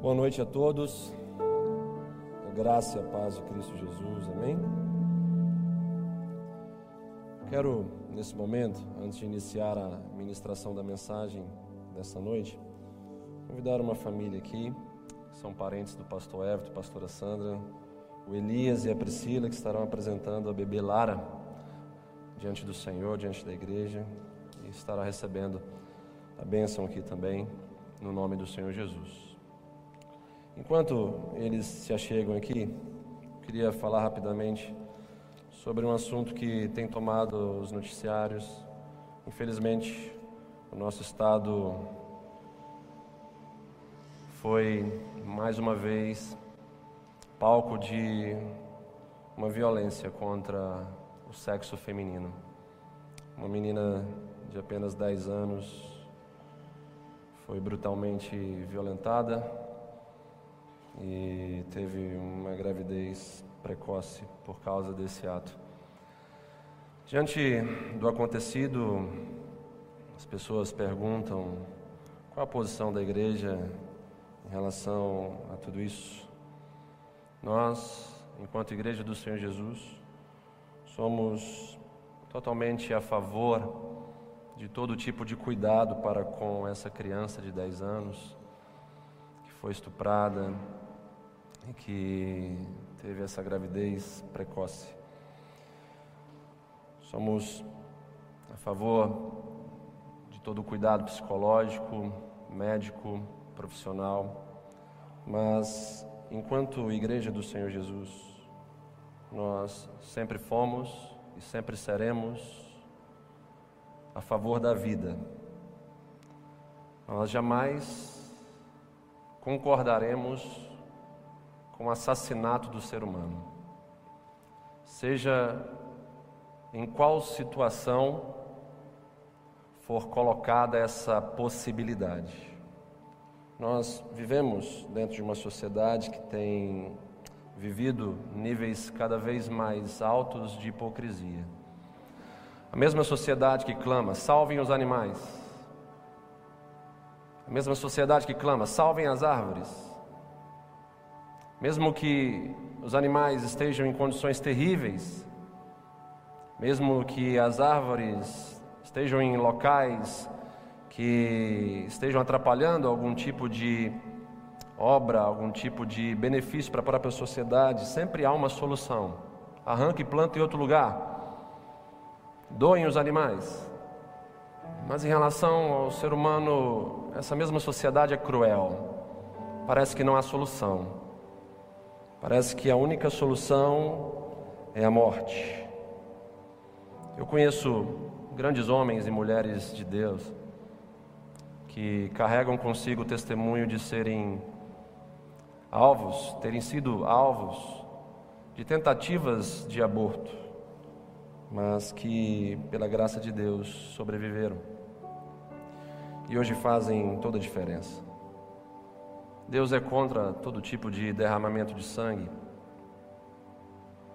Boa noite a todos. A graça e a paz de Cristo Jesus. Amém. Quero, nesse momento, antes de iniciar a ministração da mensagem dessa noite, convidar uma família aqui, que são parentes do pastor Everton, pastora Sandra, o Elias e a Priscila, que estarão apresentando a bebê Lara diante do Senhor, diante da igreja, e estará recebendo a bênção aqui também, no nome do Senhor Jesus. Enquanto eles se achegam aqui, queria falar rapidamente sobre um assunto que tem tomado os noticiários. Infelizmente, o nosso estado foi mais uma vez palco de uma violência contra o sexo feminino. Uma menina de apenas 10 anos foi brutalmente violentada e teve uma gravidez precoce por causa desse ato. Diante do acontecido, as pessoas perguntam qual a posição da igreja em relação a tudo isso. Nós, enquanto Igreja do Senhor Jesus, somos totalmente a favor de todo tipo de cuidado para com essa criança de 10 anos que foi estuprada que teve essa gravidez precoce. Somos a favor de todo o cuidado psicológico, médico, profissional, mas enquanto Igreja do Senhor Jesus, nós sempre fomos e sempre seremos a favor da vida. Nós jamais concordaremos com o assassinato do ser humano. Seja em qual situação for colocada essa possibilidade. Nós vivemos dentro de uma sociedade que tem vivido níveis cada vez mais altos de hipocrisia. A mesma sociedade que clama, salvem os animais. A mesma sociedade que clama, salvem as árvores. Mesmo que os animais estejam em condições terríveis, mesmo que as árvores estejam em locais que estejam atrapalhando algum tipo de obra, algum tipo de benefício para a própria sociedade, sempre há uma solução. Arranque e planta em outro lugar. Doem os animais. Mas em relação ao ser humano, essa mesma sociedade é cruel. Parece que não há solução. Parece que a única solução é a morte. Eu conheço grandes homens e mulheres de Deus que carregam consigo o testemunho de serem alvos, terem sido alvos de tentativas de aborto, mas que, pela graça de Deus, sobreviveram e hoje fazem toda a diferença. Deus é contra todo tipo de derramamento de sangue,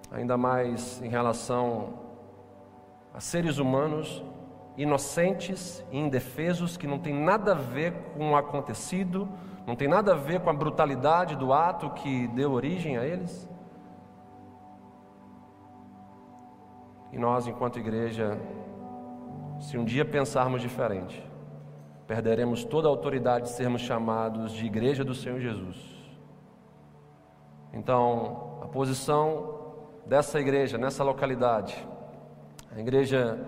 ainda mais em relação a seres humanos inocentes e indefesos que não tem nada a ver com o acontecido, não tem nada a ver com a brutalidade do ato que deu origem a eles. E nós, enquanto igreja, se um dia pensarmos diferente, perderemos toda a autoridade de sermos chamados de igreja do Senhor Jesus. Então, a posição dessa igreja, nessa localidade, a igreja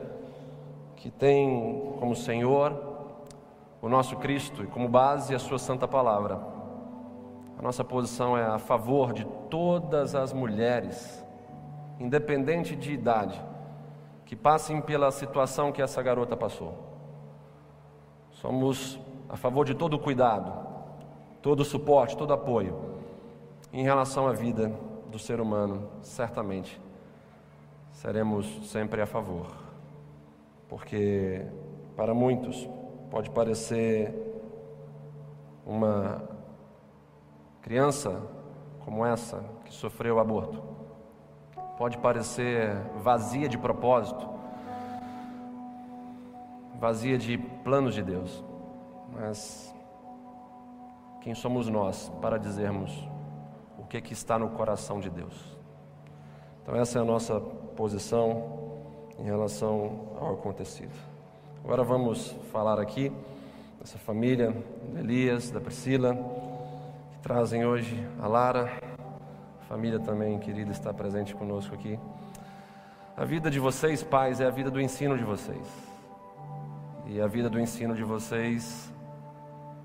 que tem como Senhor o nosso Cristo e como base a Sua Santa Palavra. A nossa posição é a favor de todas as mulheres, independente de idade, que passem pela situação que essa garota passou. Somos a favor de todo cuidado, todo suporte, todo apoio em relação à vida do ser humano, certamente seremos sempre a favor. Porque para muitos pode parecer uma criança como essa que sofreu aborto, pode parecer vazia de propósito, vazia de planos de Deus, mas quem somos nós para dizermos o que, que está no coração de Deus. Então, essa é a nossa posição em relação ao acontecido. Agora vamos falar aqui dessa família, do Elias, da Priscila, que trazem hoje a Lara, a família também querida está presente conosco aqui. A vida de vocês, pais, é a vida do ensino de vocês. E a vida do ensino de vocês,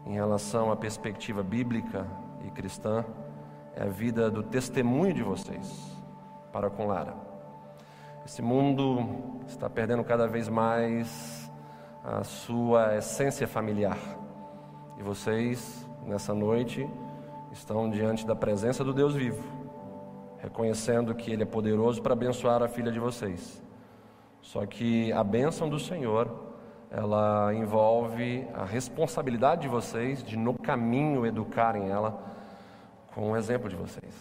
em relação à perspectiva bíblica e cristã, é a vida do testemunho de vocês para com Lara. Esse mundo está perdendo cada vez mais a sua essência familiar. E vocês, nessa noite, estão diante da presença do Deus vivo, reconhecendo que Ele é poderoso para abençoar a filha de vocês. Só que a bênção do Senhor, ela envolve a responsabilidade de vocês de, no caminho, educarem ela com o exemplo de vocês.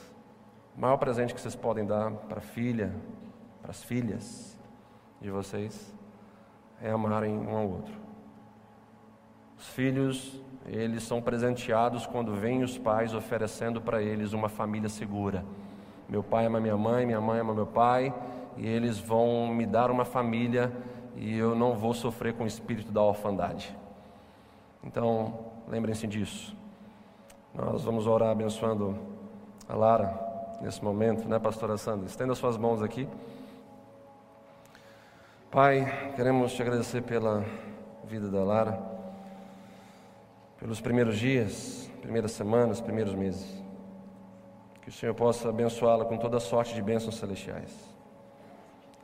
O maior presente que vocês podem dar para a filha, para as filhas de vocês, é amarem um ao outro. Os filhos, eles são presenteados quando vêm os pais oferecendo para eles uma família segura. Meu pai ama minha mãe, minha mãe ama meu pai, e eles vão me dar uma família e eu não vou sofrer com o espírito da orfandade. Então, lembrem-se disso. Nós vamos orar abençoando a Lara nesse momento, né, pastora Sandra? Estenda suas mãos aqui. Pai, queremos te agradecer pela vida da Lara, pelos primeiros dias, primeiras semanas, primeiros meses. Que o Senhor possa abençoá-la com toda sorte de bênçãos celestiais.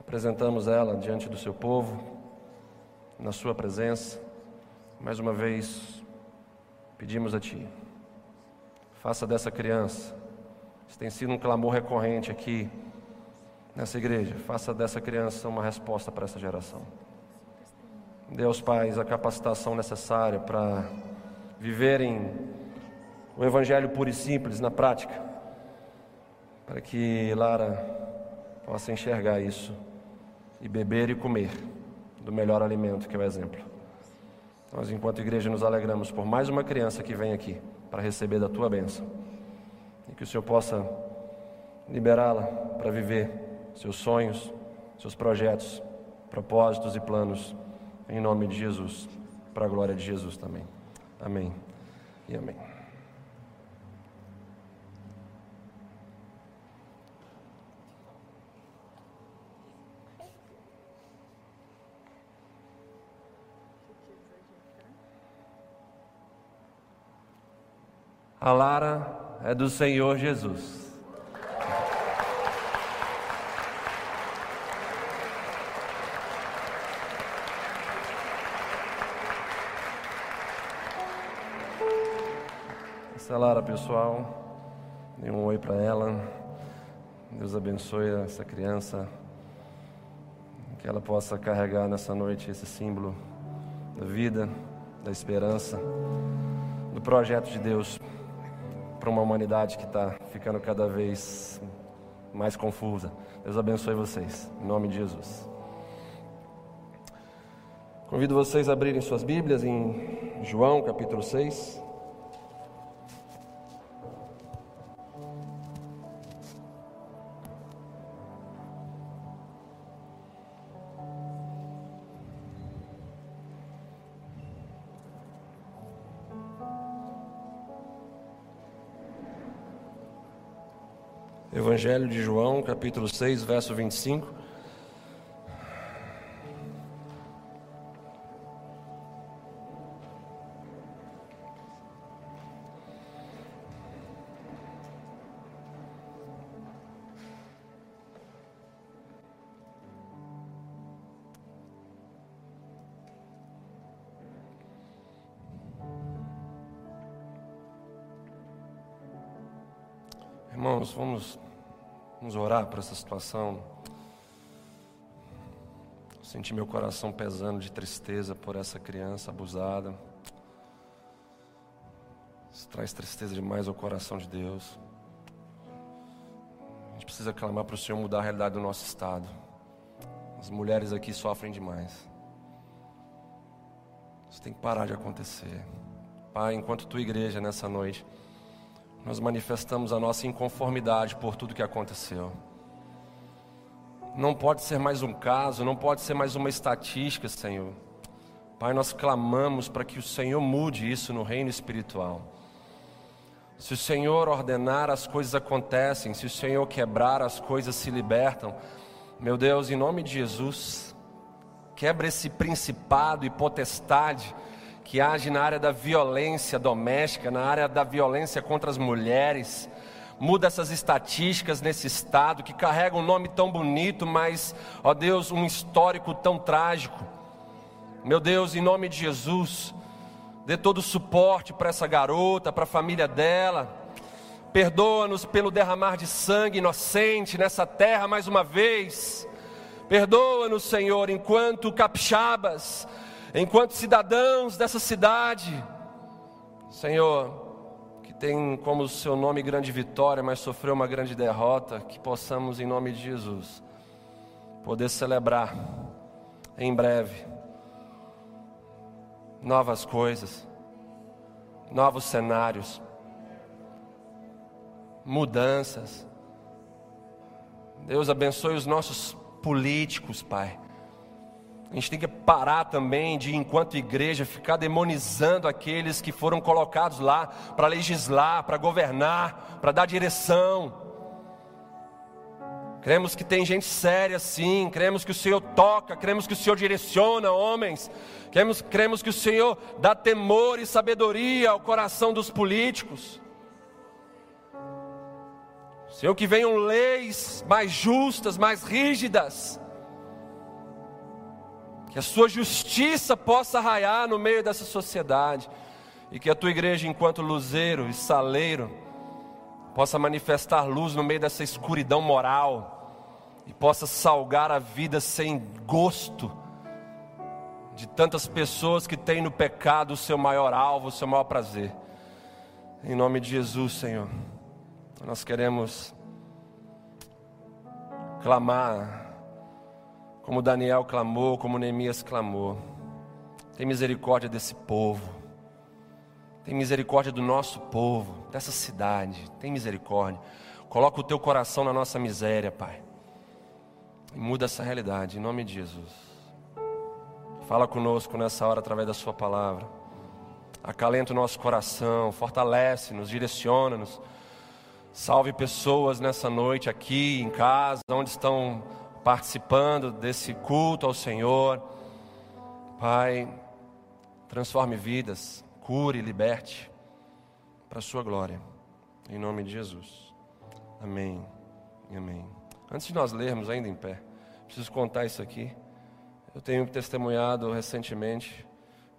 Apresentamos ela diante do seu povo, na sua presença. Mais uma vez, pedimos a Ti, faça dessa criança, isso tem sido um clamor recorrente aqui nessa igreja. Faça dessa criança uma resposta para essa geração. Dê aos pais a capacitação necessária para viverem o Evangelho puro e simples na prática, para que Lara possa enxergar isso e beber e comer do melhor alimento que é o exemplo. Nós, enquanto igreja, nos alegramos por mais uma criança que vem aqui para receber da tua bênção e que o Senhor possa liberá-la para viver seus sonhos, seus projetos, propósitos e planos, em nome de Jesus, para a glória de Jesus também. Amém e amém. A Lara é do Senhor Jesus. Lara, pessoal. Dê um oi para ela. Deus abençoe essa criança. Que ela possa carregar nessa noite esse símbolo da vida, da esperança, do projeto de Deus para uma humanidade que está ficando cada vez mais confusa. Deus abençoe vocês, em nome de Jesus. Convido vocês a abrirem suas Bíblias em João capítulo 6. Evangelho de João, capítulo 6, verso 25. Orar por essa situação. Senti meu coração pesando de tristeza por essa criança abusada. Isso traz tristeza demais ao coração de Deus. A gente precisa clamar para o Senhor mudar a realidade do nosso estado. As mulheres aqui sofrem demais. Isso tem que parar de acontecer. Pai, enquanto tua igreja nessa noite, nós manifestamos a nossa inconformidade por tudo que aconteceu. Não pode ser mais um caso, não pode ser mais uma estatística, Senhor. Pai, nós clamamos para que o Senhor mude isso no reino espiritual. Se o Senhor ordenar, as coisas acontecem. Se o Senhor quebrar, as coisas se libertam. Meu Deus, em nome de Jesus, quebra esse principado e potestade que age na área da violência doméstica, na área da violência contra as mulheres. Muda essas estatísticas nesse estado que carrega um nome tão bonito, mas, ó Deus, um histórico tão trágico. Meu Deus, em nome de Jesus, dê todo o suporte para essa garota, para a família dela. Perdoa-nos pelo derramar de sangue inocente nessa terra mais uma vez. Perdoa-nos, Senhor, enquanto capixabas enquanto cidadãos dessa cidade, Senhor, que tem como seu nome grande vitória, mas sofreu uma grande derrota, que possamos, em nome de Jesus, poder celebrar em breve novas coisas, novos cenários, mudanças. Deus abençoe os nossos políticos, Pai a gente tem que parar também de, enquanto igreja, ficar demonizando aqueles que foram colocados lá para legislar, para governar, para dar direção. Cremos que tem gente séria sim, cremos que o Senhor toca, cremos que o Senhor direciona homens, cremos, cremos que o Senhor dá temor e sabedoria ao coração dos políticos. Senhor, que venham leis mais justas, mais rígidas que a sua justiça possa raiar no meio dessa sociedade e que a tua igreja, enquanto luzeiro e saleiro, possa manifestar luz no meio dessa escuridão moral e possa salgar a vida sem gosto de tantas pessoas que têm no pecado o seu maior alvo, o seu maior prazer. Em nome de Jesus, Senhor, nós queremos clamar como Daniel clamou, como Neemias clamou. Tem misericórdia desse povo. Tem misericórdia do nosso povo, dessa cidade. Tem misericórdia. Coloca o teu coração na nossa miséria, Pai. E muda essa realidade, em nome de Jesus. Fala conosco nessa hora através da Sua palavra. Acalenta o nosso coração, fortalece-nos, direciona-nos. Salve pessoas nessa noite aqui, em casa, onde estão participando desse culto ao Senhor. Pai, transforme vidas, cure, liberte, para a Sua glória, em nome de Jesus. Amém e amém. Antes de nós lermos, ainda em pé, preciso contar isso aqui. Eu tenho testemunhado recentemente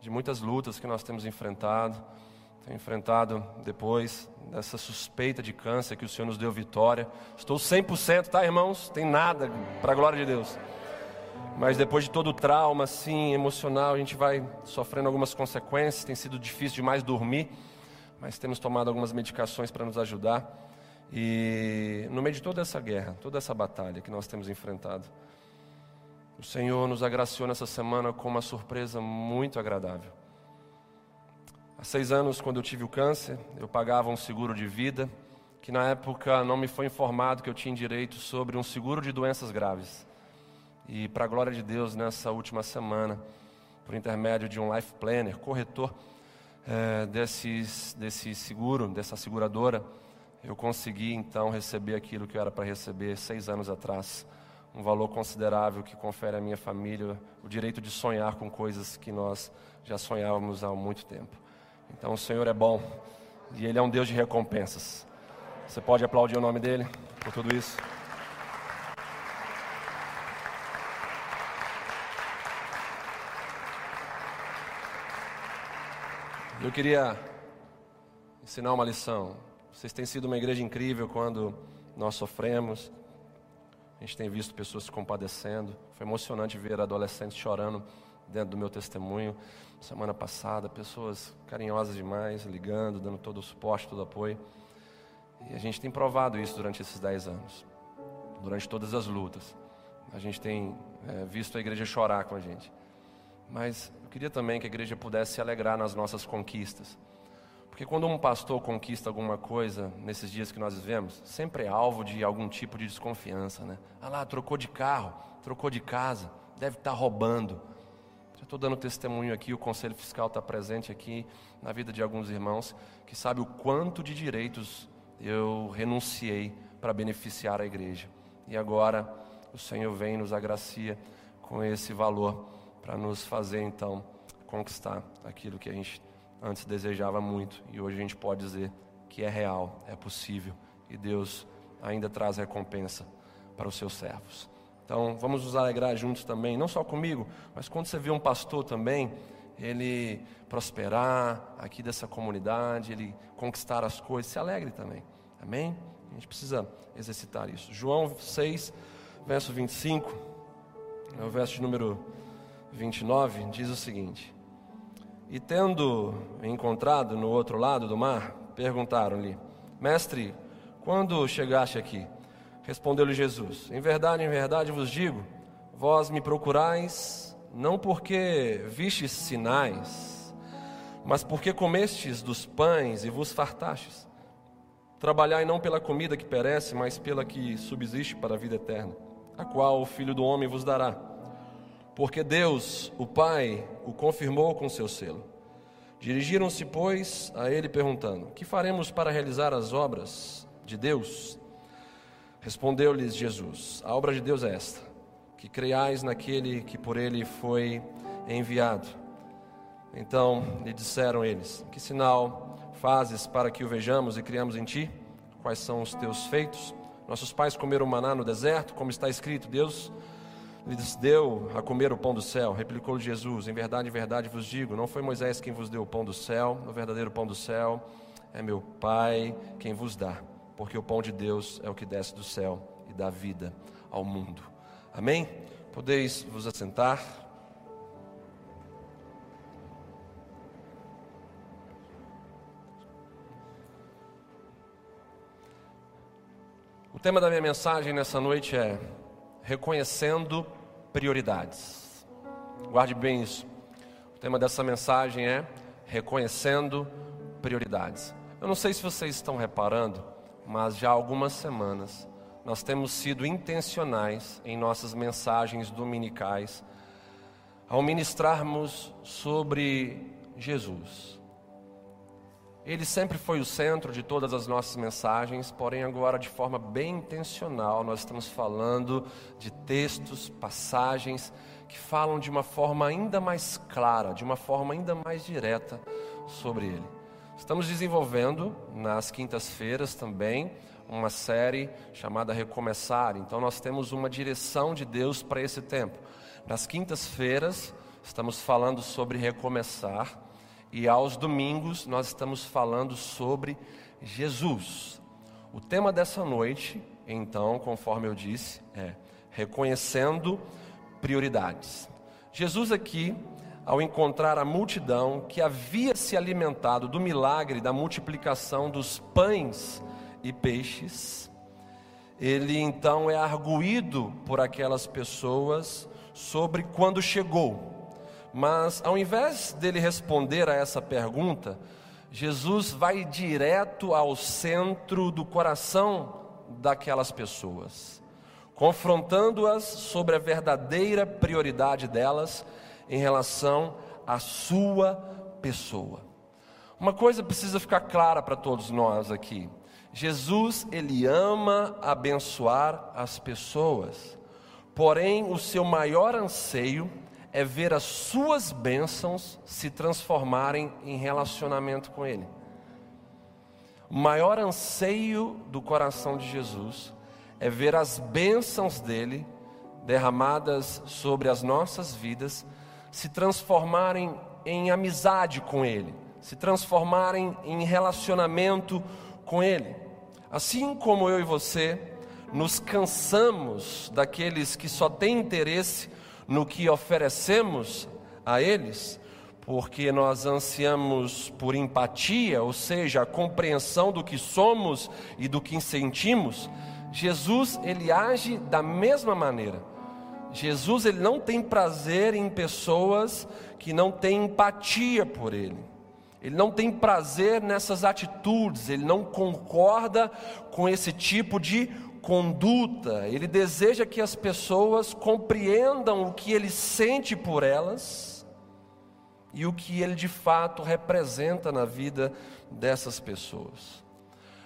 de muitas lutas que nós temos enfrentado. Tenho enfrentado depois dessa suspeita de câncer que o Senhor nos deu vitória. Estou 100%, tá, irmãos? Tem nada, para a glória de Deus. Mas depois de todo o trauma, assim, emocional, a gente vai sofrendo algumas consequências. Tem sido difícil demais dormir, mas temos tomado algumas medicações para nos ajudar. E no meio de toda essa guerra, toda essa batalha que nós temos enfrentado, o Senhor nos agraciou nessa semana com uma surpresa muito agradável. Há seis anos, quando eu tive o câncer, eu pagava um seguro de vida, que na época não me foi informado que eu tinha direito sobre um seguro de doenças graves. E, para a glória de Deus, nessa última semana, por intermédio de um life planner, corretor é, desses, desse seguro, dessa seguradora, eu consegui então receber aquilo que eu era para receber seis anos atrás. Um valor considerável que confere à minha família o direito de sonhar com coisas que nós já sonhávamos há muito tempo. Então o Senhor é bom e Ele é um Deus de recompensas. Você pode aplaudir o nome dele por tudo isso? Eu queria ensinar uma lição. Vocês têm sido uma igreja incrível quando nós sofremos. A gente tem visto pessoas se compadecendo. Foi emocionante ver adolescentes chorando dentro do meu testemunho semana passada, pessoas carinhosas demais, ligando, dando todo o suporte, todo o apoio. E a gente tem provado isso durante esses dez anos, durante todas as lutas. A gente tem é, visto a igreja chorar com a gente. Mas eu queria também que a igreja pudesse se alegrar nas nossas conquistas. Porque quando um pastor conquista alguma coisa nesses dias que nós vivemos, sempre é alvo de algum tipo de desconfiança, né? Ah lá, trocou de carro, trocou de casa, deve estar roubando. Estou dando testemunho aqui, o Conselho Fiscal está presente aqui na vida de alguns irmãos que sabe o quanto de direitos eu renunciei para beneficiar a igreja. E agora o Senhor vem nos agracia com esse valor para nos fazer então conquistar aquilo que a gente antes desejava muito e hoje a gente pode dizer que é real, é possível e Deus ainda traz recompensa para os seus servos. Então vamos nos alegrar juntos também, não só comigo, mas quando você vê um pastor também, ele prosperar aqui dessa comunidade, ele conquistar as coisas, se alegre também. Amém? A gente precisa exercitar isso. João 6, verso 25, é o verso de número 29, diz o seguinte: E tendo encontrado no outro lado do mar, perguntaram-lhe: Mestre, quando chegaste aqui? Respondeu-lhe Jesus: Em verdade, em verdade vos digo, vós me procurais não porque vistes sinais, mas porque comestes dos pães e vos fartastes. Trabalhai não pela comida que perece, mas pela que subsiste para a vida eterna, a qual o Filho do Homem vos dará. Porque Deus, o Pai, o confirmou com seu selo. Dirigiram-se, pois, a ele perguntando: Que faremos para realizar as obras de Deus? Respondeu-lhes Jesus: A obra de Deus é esta, que creiais naquele que por ele foi enviado. Então lhe disseram eles: Que sinal fazes para que o vejamos e criamos em ti? Quais são os teus feitos? Nossos pais comeram maná no deserto, como está escrito: Deus lhes deu a comer o pão do céu. Replicou Jesus: Em verdade, em verdade vos digo: Não foi Moisés quem vos deu o pão do céu, o verdadeiro pão do céu é meu Pai quem vos dá, porque o pão de Deus é o que desce do céu e dá vida ao mundo. Amém? Podeis vos assentar. O tema da minha mensagem nessa noite é reconhecendo prioridades. Guarde bem isso. O tema dessa mensagem é reconhecendo prioridades. Eu não sei se vocês estão reparando, mas já há algumas semanas nós temos sido intencionais em nossas mensagens dominicais ao ministrarmos sobre Jesus. Ele sempre foi o centro de todas as nossas mensagens, porém, agora, de forma bem intencional, nós estamos falando de textos, passagens que falam de uma forma ainda mais clara, de uma forma ainda mais direta sobre ele. Estamos desenvolvendo nas quintas-feiras também uma série chamada Recomeçar, então, nós temos uma direção de Deus para esse tempo. Nas quintas-feiras, estamos falando sobre recomeçar e aos domingos nós estamos falando sobre Jesus. O tema dessa noite, então, conforme eu disse, é reconhecendo prioridades. Jesus aqui, ao encontrar a multidão que havia se alimentado do milagre da multiplicação dos pães e peixes, ele então é arguído por aquelas pessoas sobre quando chegou. Mas ao invés dele responder a essa pergunta, Jesus vai direto ao centro do coração daquelas pessoas, confrontando-as sobre a verdadeira prioridade delas em relação à sua pessoa. Uma coisa precisa ficar clara para todos nós aqui. Jesus, ele ama abençoar as pessoas. Porém, o seu maior anseio é ver as suas bênçãos se transformarem em relacionamento com Ele. O maior anseio do coração de Jesus é ver as bênçãos dele derramadas sobre as nossas vidas se transformarem em amizade com Ele, se transformarem em relacionamento com Ele. Assim como eu e você nos cansamos daqueles que só têm interesse no que oferecemos a eles, porque nós ansiamos por empatia, ou seja, a compreensão do que somos e do que sentimos, Jesus ele age da mesma maneira. Jesus ele não tem prazer em pessoas que não têm empatia por ele. Ele não tem prazer nessas atitudes, ele não concorda com esse tipo de conduta. Ele deseja que as pessoas compreendam o que ele sente por elas e o que ele de fato representa na vida dessas pessoas.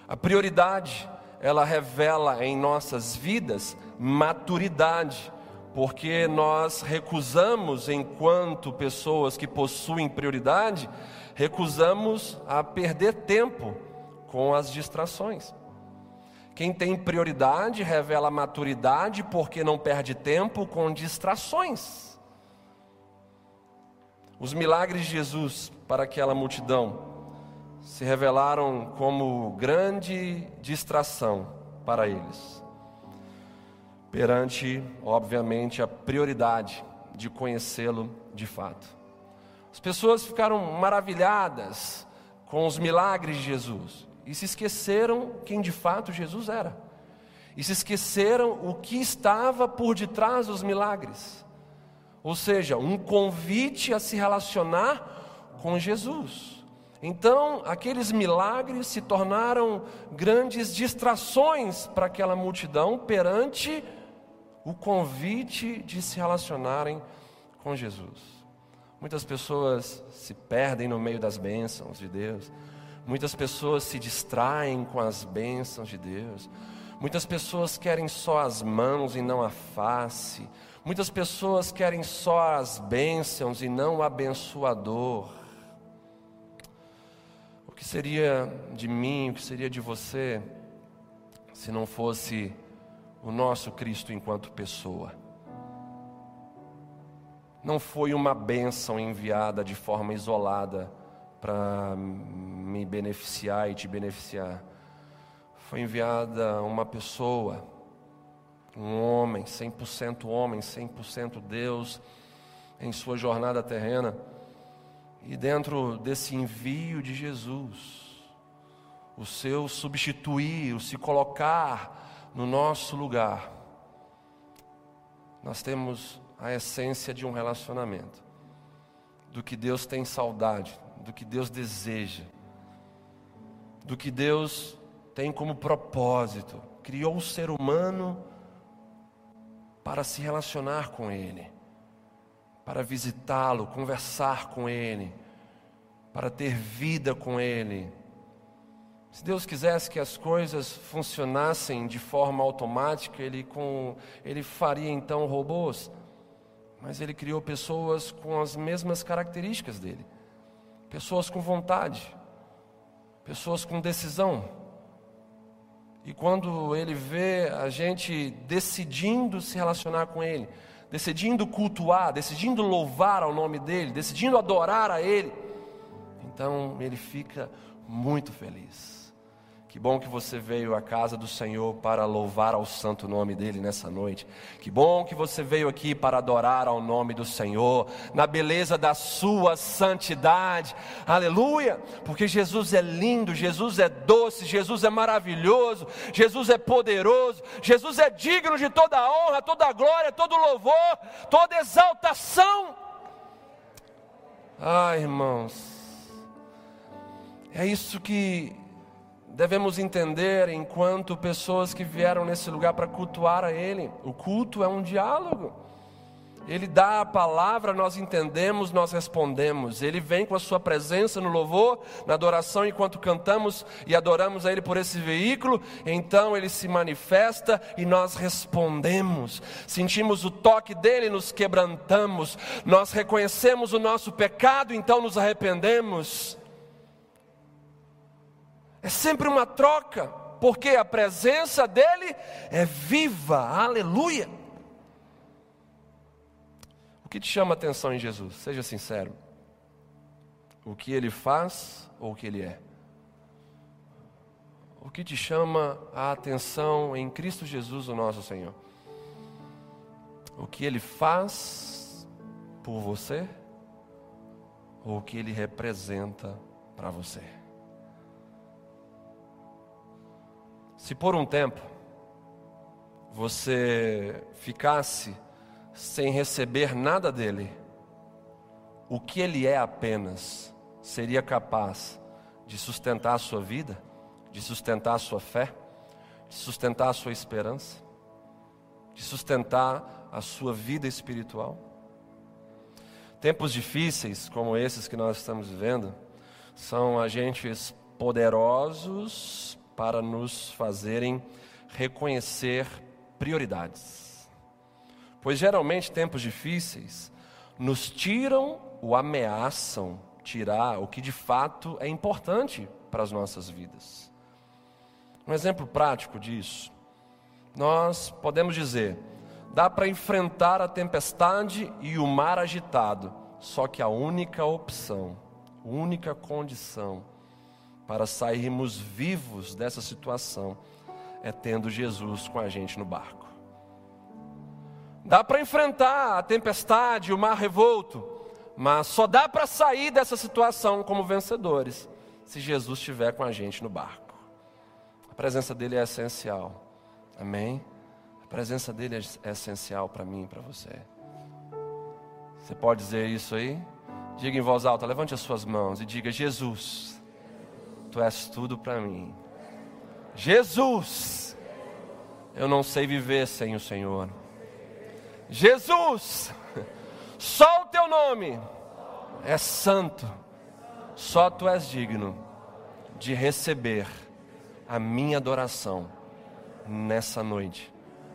A prioridade, ela revela em nossas vidas maturidade, porque nós recusamos, enquanto pessoas que possuem prioridade, recusamos a perder tempo com as distrações. Quem tem prioridade revela maturidade porque não perde tempo com distrações. Os milagres de Jesus para aquela multidão se revelaram como grande distração para eles, perante, obviamente, a prioridade de conhecê-lo de fato. As pessoas ficaram maravilhadas com os milagres de Jesus e se esqueceram quem de fato Jesus era, e se esqueceram o que estava por detrás dos milagres, ou seja, um convite a se relacionar com Jesus. Então, aqueles milagres se tornaram grandes distrações para aquela multidão perante o convite de se relacionarem com Jesus. Muitas pessoas se perdem no meio das bênçãos de Deus. Muitas pessoas se distraem com as bênçãos de Deus. Muitas pessoas querem só as mãos e não a face. Muitas pessoas querem só as bênçãos e não o abençoador. O que seria de mim, o que seria de você, se não fosse o nosso Cristo enquanto pessoa? não foi uma bênção enviada de forma isolada para me beneficiar e te beneficiar. Foi enviada uma pessoa, um homem, 100% homem, 100% Deus, em sua jornada terrena. E dentro desse envio de Jesus, o seu substituir, o se colocar no nosso lugar, nós temos a essência de um relacionamento, do que Deus tem saudade, do que Deus deseja, do que Deus tem como propósito. Criou o ser humano para se relacionar com Ele, para visitá-lo, conversar com Ele, para ter vida com Ele. Se Deus quisesse que as coisas funcionassem de forma automática, Ele, com, ele faria então robôs mas ele criou pessoas com as mesmas características dele. Pessoas com vontade, pessoas com decisão. E quando ele vê a gente decidindo se relacionar com ele, decidindo cultuar, decidindo louvar ao nome dele, decidindo adorar a ele, então ele fica muito feliz. Que bom que você veio à casa do Senhor para louvar ao santo nome dele nessa noite. Que bom que você veio aqui para adorar ao nome do Senhor, na beleza da sua santidade. Aleluia! Porque Jesus é lindo, Jesus é doce, Jesus é maravilhoso, Jesus é poderoso, Jesus é digno de toda honra, toda glória, todo louvor, toda exaltação. Ah, irmãos, é isso que devemos entender enquanto pessoas que vieram nesse lugar para cultuar a Ele. O culto é um diálogo. Ele dá a palavra, nós entendemos, nós respondemos. Ele vem com a sua presença no louvor, na adoração, enquanto cantamos e adoramos a Ele por esse veículo. Então Ele se manifesta e nós respondemos. Sentimos o toque dele, nos quebrantamos. Nós reconhecemos o nosso pecado, então nos arrependemos. É sempre uma troca, porque a presença dele é viva, aleluia. O que te chama a atenção em Jesus? Seja sincero. O que ele faz ou o que ele é? O que te chama a atenção em Cristo Jesus, o nosso Senhor? O que ele faz por você ou o que ele representa para você? Se por um tempo você ficasse sem receber nada dele, o que ele é apenas seria capaz de sustentar a sua vida, de sustentar a sua fé, de sustentar a sua esperança, de sustentar a sua vida espiritual? Tempos difíceis como esses que nós estamos vivendo são agentes poderosos para nos fazerem reconhecer prioridades. Pois geralmente tempos difíceis nos tiram ou ameaçam tirar o que de fato é importante para as nossas vidas. Um exemplo prático disso, nós podemos dizer, dá para enfrentar a tempestade e o mar agitado, só que a única opção, única condição para sairmos vivos dessa situação é tendo Jesus com a gente no barco. Dá para enfrentar a tempestade, o mar revolto, mas só dá para sair dessa situação como vencedores se Jesus estiver com a gente no barco. A presença dele é essencial. Amém? A presença dele é essencial para mim e para você. Você pode dizer isso aí? Diga em voz alta, levante as suas mãos e diga: Jesus, tu és tudo para mim. Jesus, eu não sei viver sem o Senhor. Jesus, só o teu nome é santo, só tu és digno de receber a minha adoração nessa noite.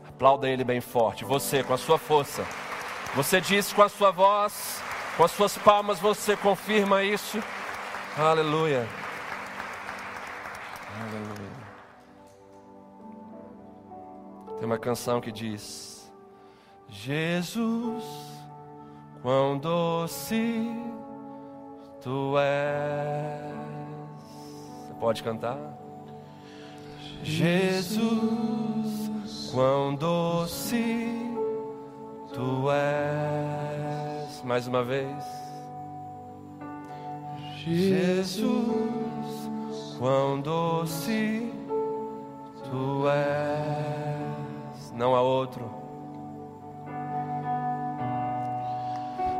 Aplauda Ele bem forte, você com a sua força. Você diz com a sua voz, com as suas palmas, você confirma isso. Aleluia. Aleluia. Tem uma canção que diz: Jesus, quão doce tu és. Você pode cantar? Jesus, quão doce tu és. Mais uma vez. Jesus, quão doce tu és. Não há outro.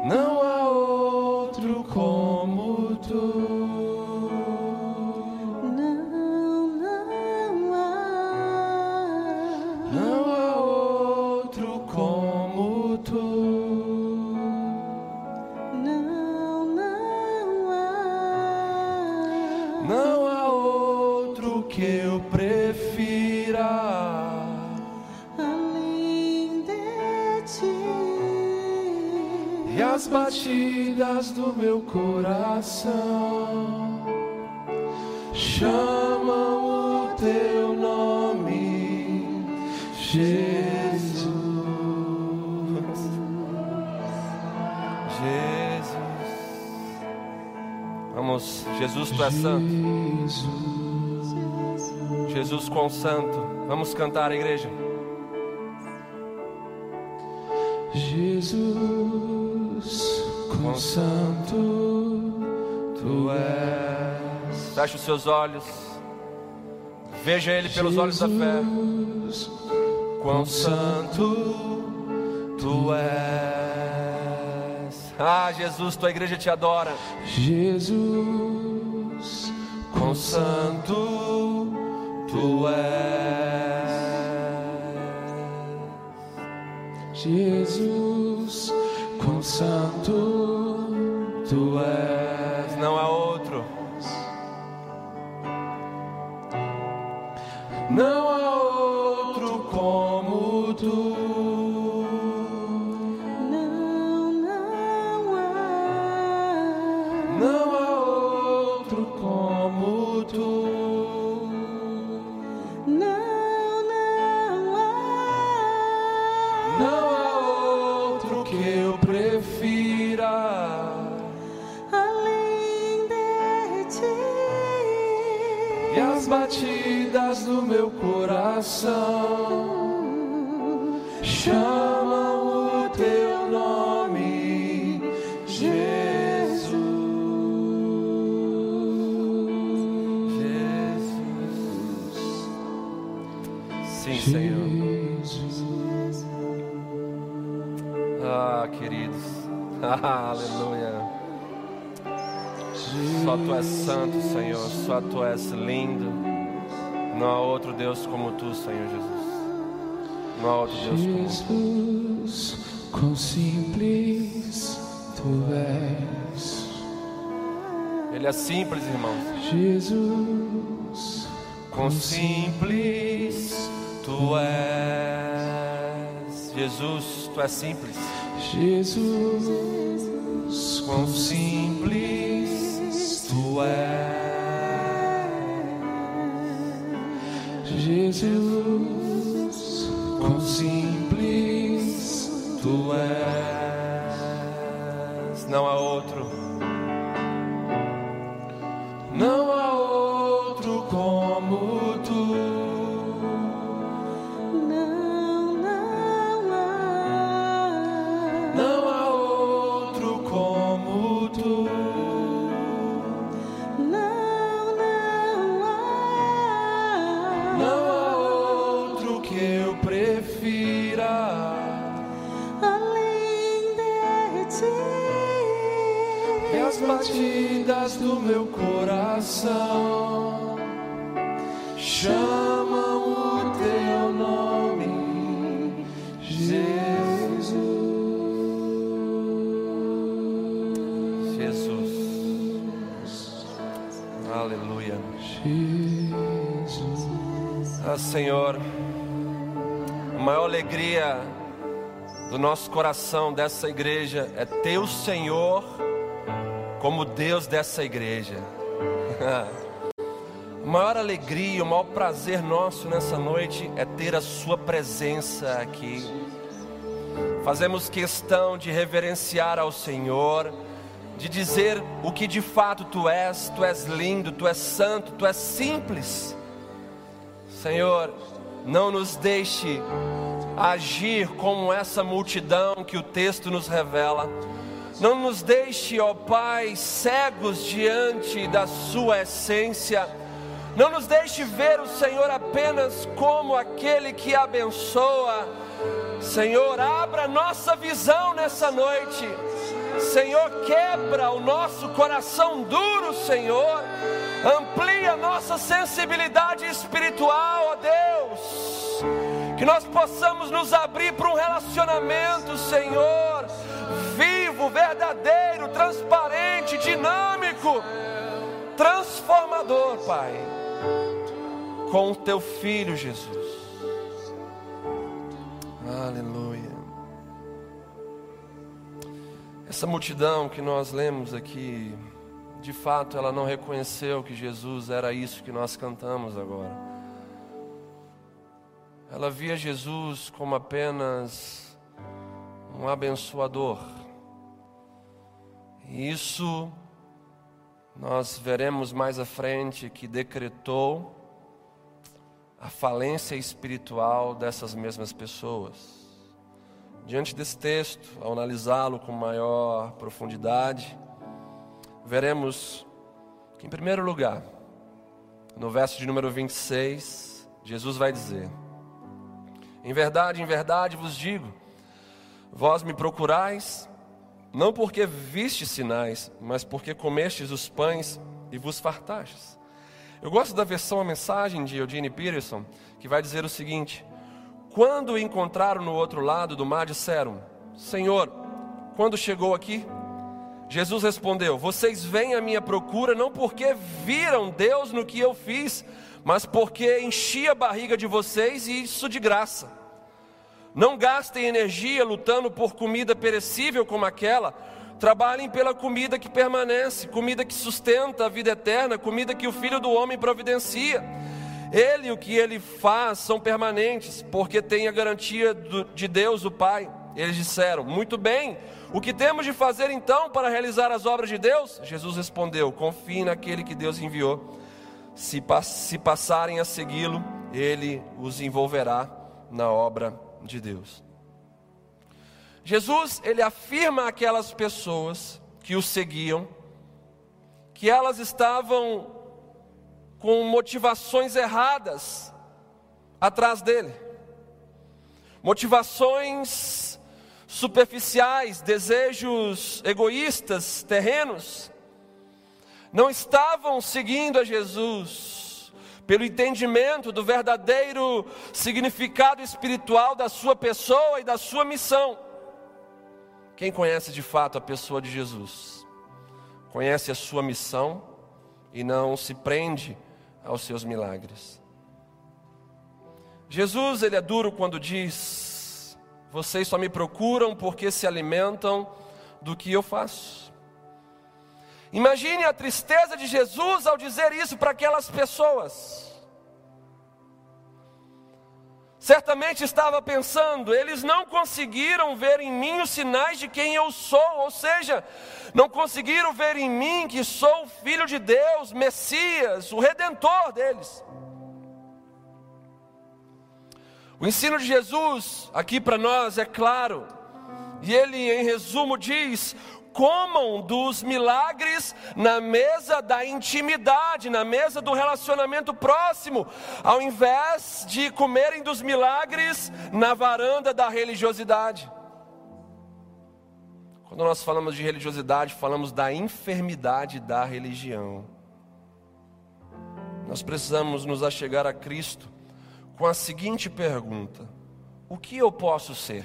Não há outro batidas do meu coração chamam o teu nome, Jesus. Jesus. Vamos, Jesus, tu santo. Jesus com santo. Vamos cantar, igreja. Jesus quão santo tu és. Feche os seus olhos, veja Ele pelos olhos da fé. Quão santo tu és. Ah, Jesus, tua igreja te adora. Jesus, quão santo tu és. Jesus santo tu és. Não há outro. Não Só tu és santo, Senhor. Só tu és lindo. Não há outro Deus como tu, Senhor Jesus. Não há outro Deus como tu. Jesus, quão simples tu és. Ele é simples, irmãos. Jesus, Quão simples tu és. Jesus, tu és simples. Jesus, Quão simples tu maior alegria do nosso coração dessa igreja é ter o Senhor como Deus dessa igreja. A maior alegria, o maior prazer nosso nessa noite é ter a Sua presença aqui. Fazemos questão de reverenciar ao Senhor, de dizer o que de fato Tu és: Tu és lindo, Tu és santo, Tu és simples. Senhor, não nos deixe agir como essa multidão que o texto nos revela. Não nos deixe, ó Pai, cegos diante da Sua essência. Não nos deixe ver o Senhor apenas como aquele que abençoa. Senhor, abra nossa visão nessa noite. Senhor, quebra o nosso coração duro, Senhor. Amplia nossa sensibilidade espiritual, ó Deus. Que nós possamos nos abrir para um relacionamento, Senhor, vivo, verdadeiro, transparente, dinâmico, transformador, Pai, com o teu filho Jesus. Aleluia. Essa multidão que nós lemos aqui, de fato, ela não reconheceu que Jesus era isso que nós cantamos agora. Ela via Jesus como apenas um abençoador. E isso nós veremos mais à frente que decretou a falência espiritual dessas mesmas pessoas. Diante desse texto, ao analisá-lo com maior profundidade, veremos que, em primeiro lugar, no verso de número 26, Jesus vai dizer: Em verdade, em verdade vos digo, vós me procurais, não porque vistes sinais, mas porque comestes os pães e vos fartastes. Eu gosto da versão a mensagem de Eugene Peterson, que vai dizer o seguinte: Quando o encontraram no outro lado do mar, disseram: Senhor, quando chegou aqui? Jesus respondeu: Vocês vêm à minha procura não porque viram Deus no que eu fiz, mas porque enchi a barriga de vocês e isso de graça. Não gastem energia lutando por comida perecível como aquela. Trabalhem pela comida que permanece, comida que sustenta a vida eterna, comida que o Filho do Homem providencia. Ele e o que ele faz são permanentes, porque tem a garantia do, de Deus, o Pai. Eles disseram: Muito bem, o que temos de fazer então para realizar as obras de Deus? Jesus respondeu: Confie naquele que Deus enviou. Se, se passarem a segui-lo, ele os envolverá na obra de Deus. Jesus, ele afirma aquelas pessoas que o seguiam, que elas estavam com motivações erradas atrás dele. Motivações superficiais, desejos egoístas, terrenos. não estavam seguindo a Jesus pelo entendimento do verdadeiro significado espiritual da sua pessoa e da sua missão. Quem conhece de fato a pessoa de Jesus, conhece a sua missão e não se prende aos seus milagres. Jesus, ele é duro quando diz: Vocês só me procuram porque se alimentam do que eu faço. Imagine a tristeza de Jesus ao dizer isso para aquelas pessoas. Certamente estava pensando, eles não conseguiram ver em mim os sinais de quem eu sou, ou seja, não conseguiram ver em mim que sou o Filho de Deus, Messias, o Redentor deles. O ensino de Jesus aqui para nós é claro, e ele, em resumo, diz: comam dos milagres na mesa da intimidade, na mesa do relacionamento próximo, ao invés de comerem dos milagres na varanda da religiosidade. Quando nós falamos de religiosidade, falamos da enfermidade da religião. Nós precisamos nos achegar a Cristo com a seguinte pergunta: O que eu posso ser?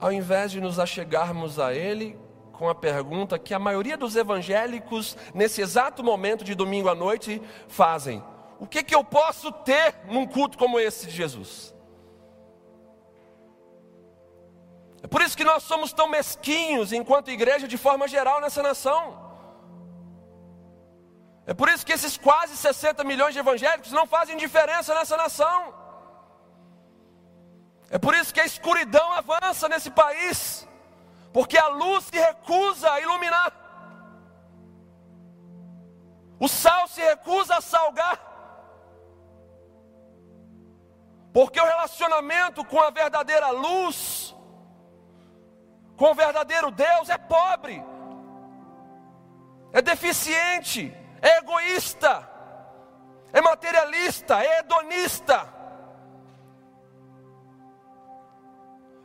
Ao invés de nos achegarmos a Ele com a pergunta que a maioria dos evangélicos, nesse exato momento de domingo à noite, fazem: O que, que eu posso ter num culto como esse de Jesus? É por isso que nós somos tão mesquinhos enquanto igreja de forma geral nessa nação. É por isso que esses quase 60 milhões de evangélicos não fazem diferença nessa nação. É por isso que a escuridão avança nesse país, porque a luz se recusa a iluminar, o sal se recusa a salgar, porque o relacionamento com a verdadeira luz, com o verdadeiro Deus é pobre, é deficiente, é egoísta, é materialista, é hedonista.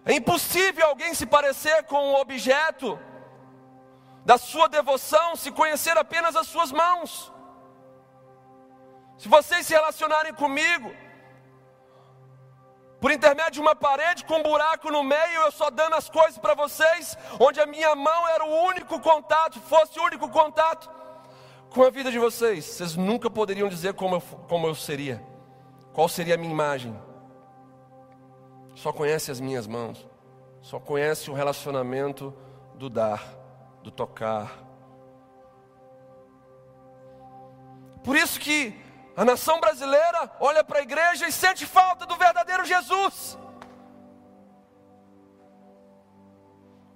É impossível alguém se parecer com o objeto da sua devoção se conhecer apenas as suas mãos. Se vocês se relacionarem comigo, por intermédio de uma parede com um buraco no meio, eu só dando as coisas para vocês, onde a minha mão era o único contato, fosse o único contato com a vida de vocês, vocês nunca poderiam dizer como eu, como eu seria, qual seria a minha imagem só conhece as minhas mãos, só conhece o relacionamento do dar, do tocar. Por isso que a nação brasileira olha para a igreja e sente falta do verdadeiro Jesus.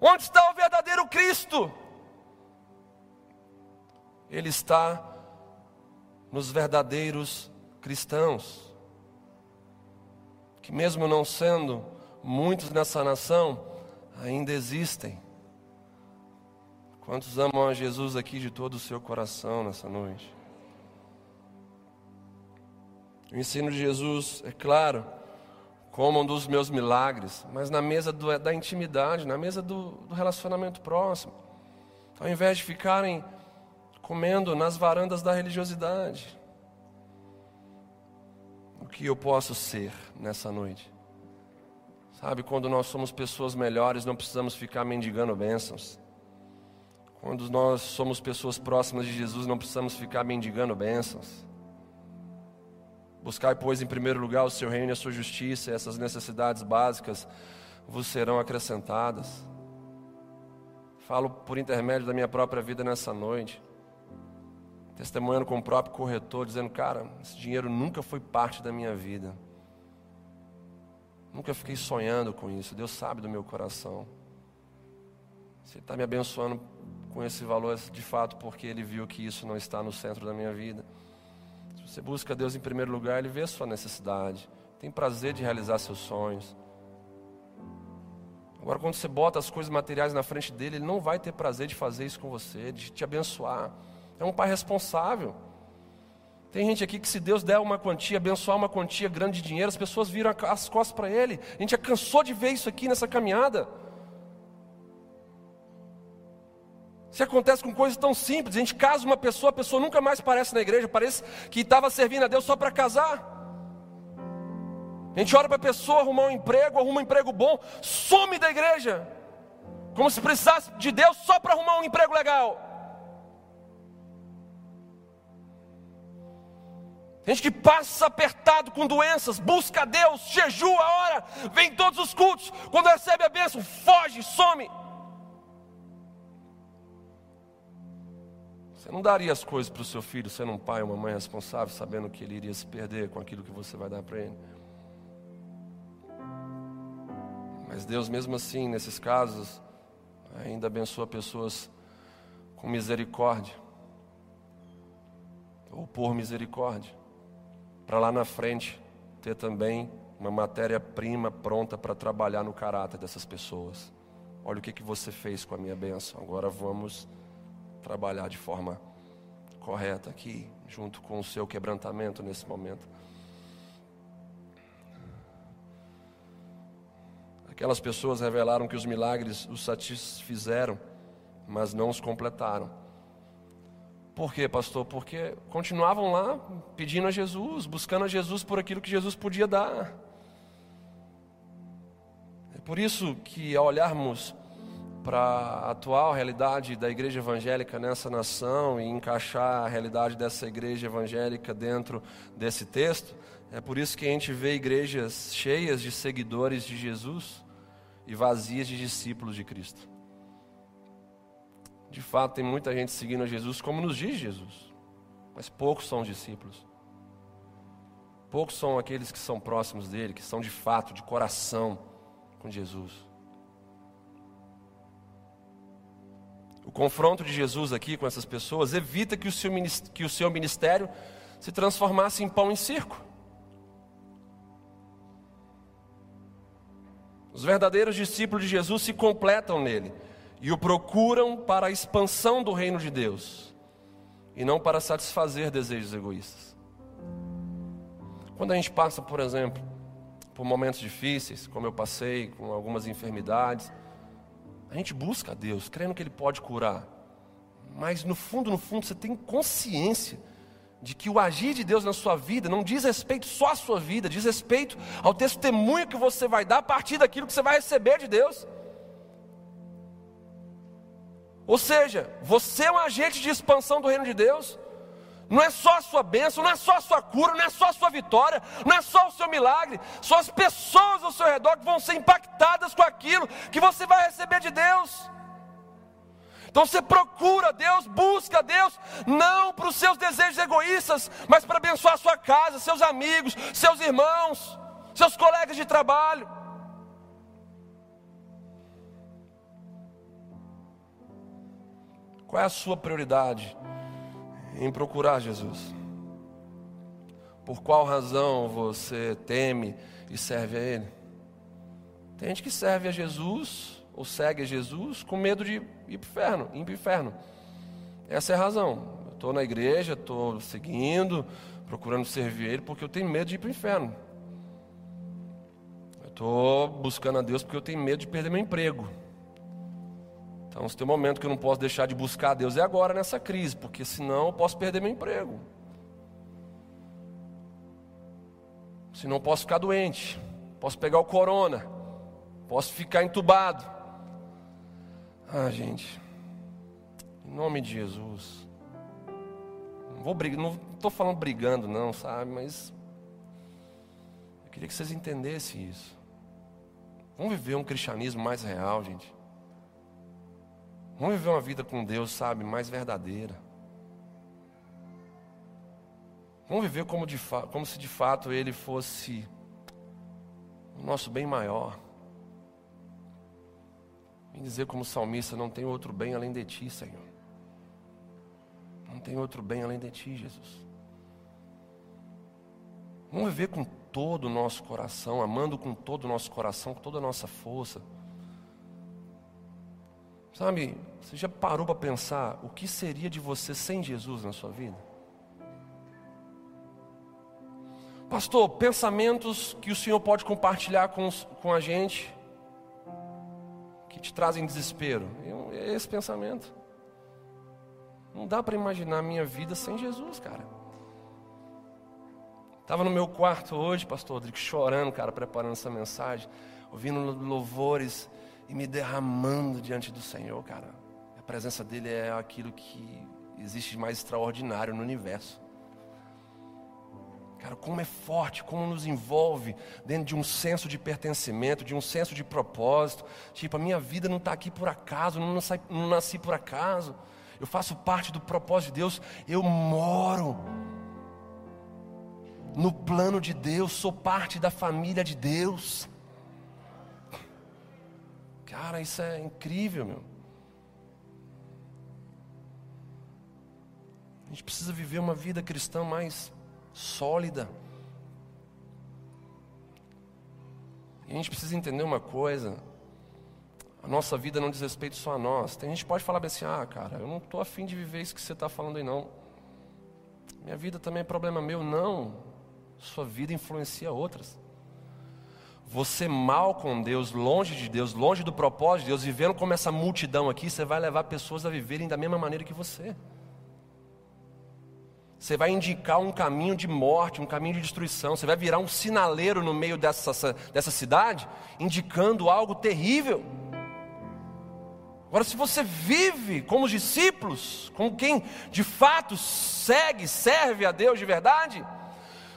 Onde está o verdadeiro Cristo? Ele está nos verdadeiros cristãos que, mesmo não sendo muitos nessa nação, ainda existem. Quantos amam a Jesus aqui de todo o seu coração nessa noite? O ensino de Jesus, é claro, comam dos meus milagres, mas na mesa do, da intimidade, na mesa do, do relacionamento próximo, ao invés de ficarem comendo nas varandas da religiosidade que eu posso ser nessa noite. Sabe, quando nós somos pessoas melhores, não precisamos ficar mendigando bênçãos. Quando nós somos pessoas próximas de Jesus, não precisamos ficar mendigando bênçãos. Buscai, pois, em primeiro lugar o seu reino e a sua justiça, e essas necessidades básicas vos serão acrescentadas. Falo por intermédio da minha própria vida nessa noite testemunhando com o próprio corretor, dizendo: Cara, esse dinheiro nunca foi parte da minha vida. Nunca fiquei sonhando com isso. Deus sabe do meu coração. Você está me abençoando com esse valor de fato porque Ele viu que isso não está no centro da minha vida. Se você busca Deus em primeiro lugar, Ele vê a sua necessidade. Tem prazer de realizar seus sonhos. Agora, quando você bota as coisas materiais na frente dele, ele não vai ter prazer de fazer isso com você, de te abençoar. É um pai responsável. Tem gente aqui que se Deus der uma quantia, abençoar uma quantia grande de dinheiro, as pessoas viram as costas para Ele. A gente já cansou de ver isso aqui nessa caminhada. Se acontece com coisas tão simples, a gente casa uma pessoa, a pessoa nunca mais aparece na igreja, parece que estava servindo a Deus só para casar. A gente ora para a pessoa arrumar um emprego, arruma um emprego bom, some da igreja, como se precisasse de Deus só para arrumar um emprego legal. Gente que passa apertado com doenças, busca Deus, jejua, ora, vem em todos os cultos, quando recebe a bênção, foge, some. Você não daria as coisas para o seu filho sendo um pai ou uma mãe responsável, sabendo que ele iria se perder com aquilo que você vai dar para ele. Mas Deus, mesmo assim, nesses casos, ainda abençoa pessoas com misericórdia, ou por misericórdia, para lá na frente ter também uma matéria-prima pronta para trabalhar no caráter dessas pessoas. Olha o que, que você fez com a minha bênção, agora vamos trabalhar de forma correta aqui, junto com o seu quebrantamento nesse momento. Aquelas pessoas revelaram que os milagres os satisfizeram, mas não os completaram. Por quê, pastor? Porque continuavam lá pedindo a Jesus, buscando a Jesus por aquilo que Jesus podia dar. É por isso que ao olharmos para a atual realidade da igreja evangélica nessa nação e encaixar a realidade dessa igreja evangélica dentro desse texto, é por isso que a gente vê igrejas cheias de seguidores de Jesus e vazias de discípulos de Cristo. De fato, tem muita gente seguindo a Jesus como nos diz Jesus, mas poucos são os discípulos. Poucos são aqueles que são próximos dele, que são de fato, de coração com Jesus. O confronto de Jesus aqui com essas pessoas evita que o seu, que o seu ministério se transformasse em pão em circo. Os verdadeiros discípulos de Jesus se completam nele e o procuram para a expansão do reino de Deus e não para satisfazer desejos egoístas. Quando a gente passa, por exemplo, por momentos difíceis, como eu passei, com algumas enfermidades, a gente busca a Deus, crendo que Ele pode curar. Mas no fundo, no fundo, você tem consciência de que o agir de Deus na sua vida não diz respeito só à sua vida, diz respeito ao testemunho que você vai dar a partir daquilo que você vai receber de Deus. Ou seja, você é um agente de expansão do reino de Deus. Não é só a sua bênção, não é só a sua cura, não é só a sua vitória, não é só o seu milagre, são as pessoas ao seu redor que vão ser impactadas com aquilo que você vai receber de Deus. Então você procura Deus, busca Deus, não para os seus desejos egoístas, mas para abençoar a sua casa, seus amigos, seus irmãos, seus colegas de trabalho. Qual é a sua prioridade? em procurar Jesus? Por qual razão você teme e serve a Ele? Tem gente que serve a Jesus ou segue a Jesus com medo de ir para o inferno, ir para o inferno. Essa é a razão. Estou na igreja, estou seguindo, procurando servir Ele porque eu tenho medo de ir para o inferno. Estou buscando a Deus porque eu tenho medo de perder meu emprego. Então, se tem um momento que eu não posso deixar de buscar a Deus, é agora nessa crise, porque senão eu posso perder meu emprego. Senão eu posso ficar doente, posso pegar o corona, posso ficar entubado. Ah, gente, em nome de Jesus. Não vou brigar, não estou falando brigando, não, sabe? Mas eu queria que vocês entendessem isso. Vamos viver um cristianismo mais real, gente. Vamos viver uma vida com Deus, sabe, mais verdadeira. Vamos viver como, de como se de fato Ele fosse o nosso bem maior. Vem dizer como salmista, não tem outro bem além de Ti, Senhor. Não tem outro bem além de Ti, Jesus. Vamos viver com todo o nosso coração, amando com todo o nosso coração, com toda a nossa força. Sabe, você já parou para pensar o que seria de você sem Jesus na sua vida? Pastor, pensamentos que o Senhor pode compartilhar com, com a gente, que te trazem desespero. É esse pensamento. Não dá para imaginar a minha vida sem Jesus, cara. Estava no meu quarto hoje, pastor Rodrigo, chorando, cara, preparando essa mensagem, ouvindo louvores e me derramando diante do Senhor, cara. A presença dele é aquilo que existe mais extraordinário no universo. Cara, como é forte, como nos envolve dentro de um senso de pertencimento, de um senso de propósito. Tipo, a minha vida não está aqui por acaso, não nasci, não nasci por acaso. Eu faço parte do propósito de Deus, eu moro no plano de Deus, sou parte da família de Deus. Cara, isso é incrível, meu. A gente precisa viver uma vida cristã mais sólida. E a gente precisa entender uma coisa: a nossa vida não diz respeito só a nós. Tem gente que pode falar assim: ah, cara, eu não estou afim de viver isso que você está falando aí, não. Minha vida também é problema meu. Não, sua vida influencia outras. Você mal com Deus, longe de Deus, longe do propósito de Deus, vivendo como essa multidão aqui, você vai levar pessoas a viverem da mesma maneira que você. Você vai indicar um caminho de morte, um caminho de destruição. Você vai virar um sinaleiro no meio dessa, dessa cidade, indicando algo terrível. Agora, se você vive como os discípulos, como quem de fato segue, serve a Deus de verdade,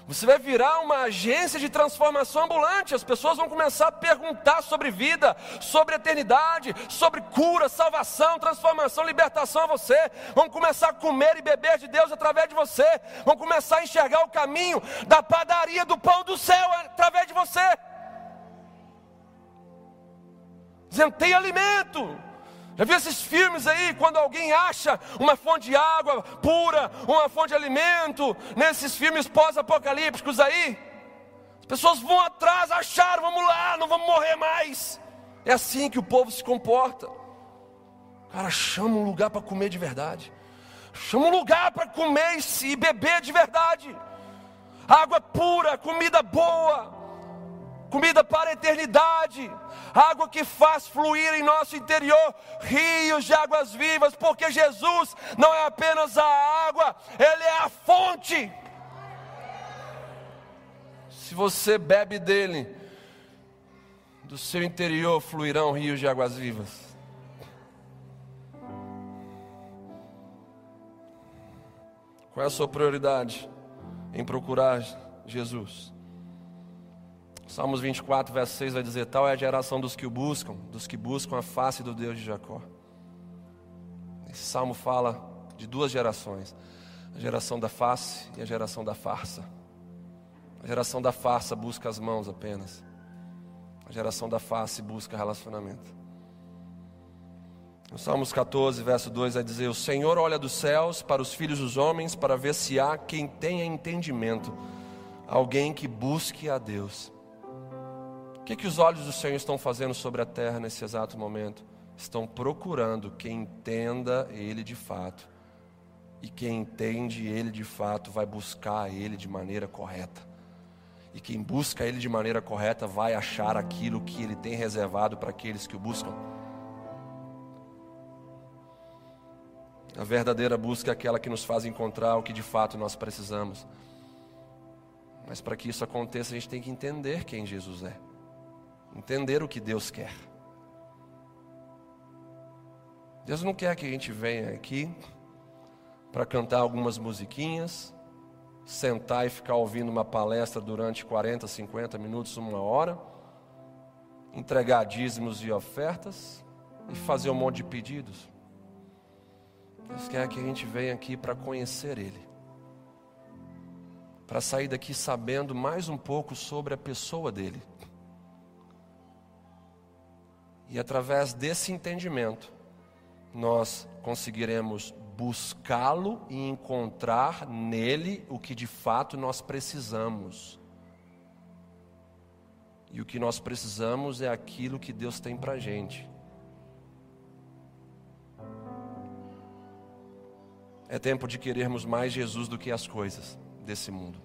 você vai virar uma agência de transformação ambulante. As pessoas vão começar a perguntar sobre vida, sobre eternidade, sobre cura, salvação, transformação, libertação a você. Vão começar a comer e beber de Deus através de você. Vão começar a enxergar o caminho da padaria do pão do céu através de você. Dizendo: tem alimento. Já viu esses filmes aí, quando alguém acha uma fonte de água pura, uma fonte de alimento, nesses filmes pós-apocalípticos aí? As pessoas vão atrás, acharam, vamos lá, não vamos morrer mais. É assim que o povo se comporta. Cara, chama um lugar para comer de verdade. Chama um lugar para comer e beber de verdade. Água pura, comida boa, comida para a eternidade água que faz fluir em nosso interior rios de águas vivas, porque Jesus não é apenas a água, Ele é a fonte. Se você bebe dele, do seu interior fluirão rios de águas vivas. Qual é a sua prioridade em procurar Jesus? Salmos 24, verso 6 vai dizer: Tal é a geração dos que o buscam, dos que buscam a face do Deus de Jacó. Esse salmo fala de duas gerações: a geração da face e a geração da farsa. A geração da farsa busca as mãos apenas, a geração da face busca relacionamento. No Salmos 14, verso 2 vai dizer: O Senhor olha dos céus para os filhos dos homens para ver se há quem tenha entendimento, alguém que busque a Deus. O que, que os olhos do Senhor estão fazendo sobre a terra nesse exato momento? Estão procurando quem entenda Ele de fato. E quem entende Ele de fato vai buscar Ele de maneira correta. E quem busca Ele de maneira correta vai achar aquilo que Ele tem reservado para aqueles que o buscam. A verdadeira busca é aquela que nos faz encontrar o que de fato nós precisamos. Mas para que isso aconteça, a gente tem que entender quem Jesus é entender o que Deus quer. Deus não quer que a gente venha aqui para cantar algumas musiquinhas, sentar e ficar ouvindo uma palestra durante 40, 50 minutos, uma hora, entregar dízimos e ofertas e fazer um monte de pedidos. Deus quer que a gente venha aqui para conhecer Ele, para sair daqui sabendo mais um pouco sobre a pessoa dEle. E através desse entendimento, nós conseguiremos buscá-lo e encontrar nele o que de fato nós precisamos. E o que nós precisamos é aquilo que Deus tem para gente. É tempo de querermos mais Jesus do que as coisas desse mundo.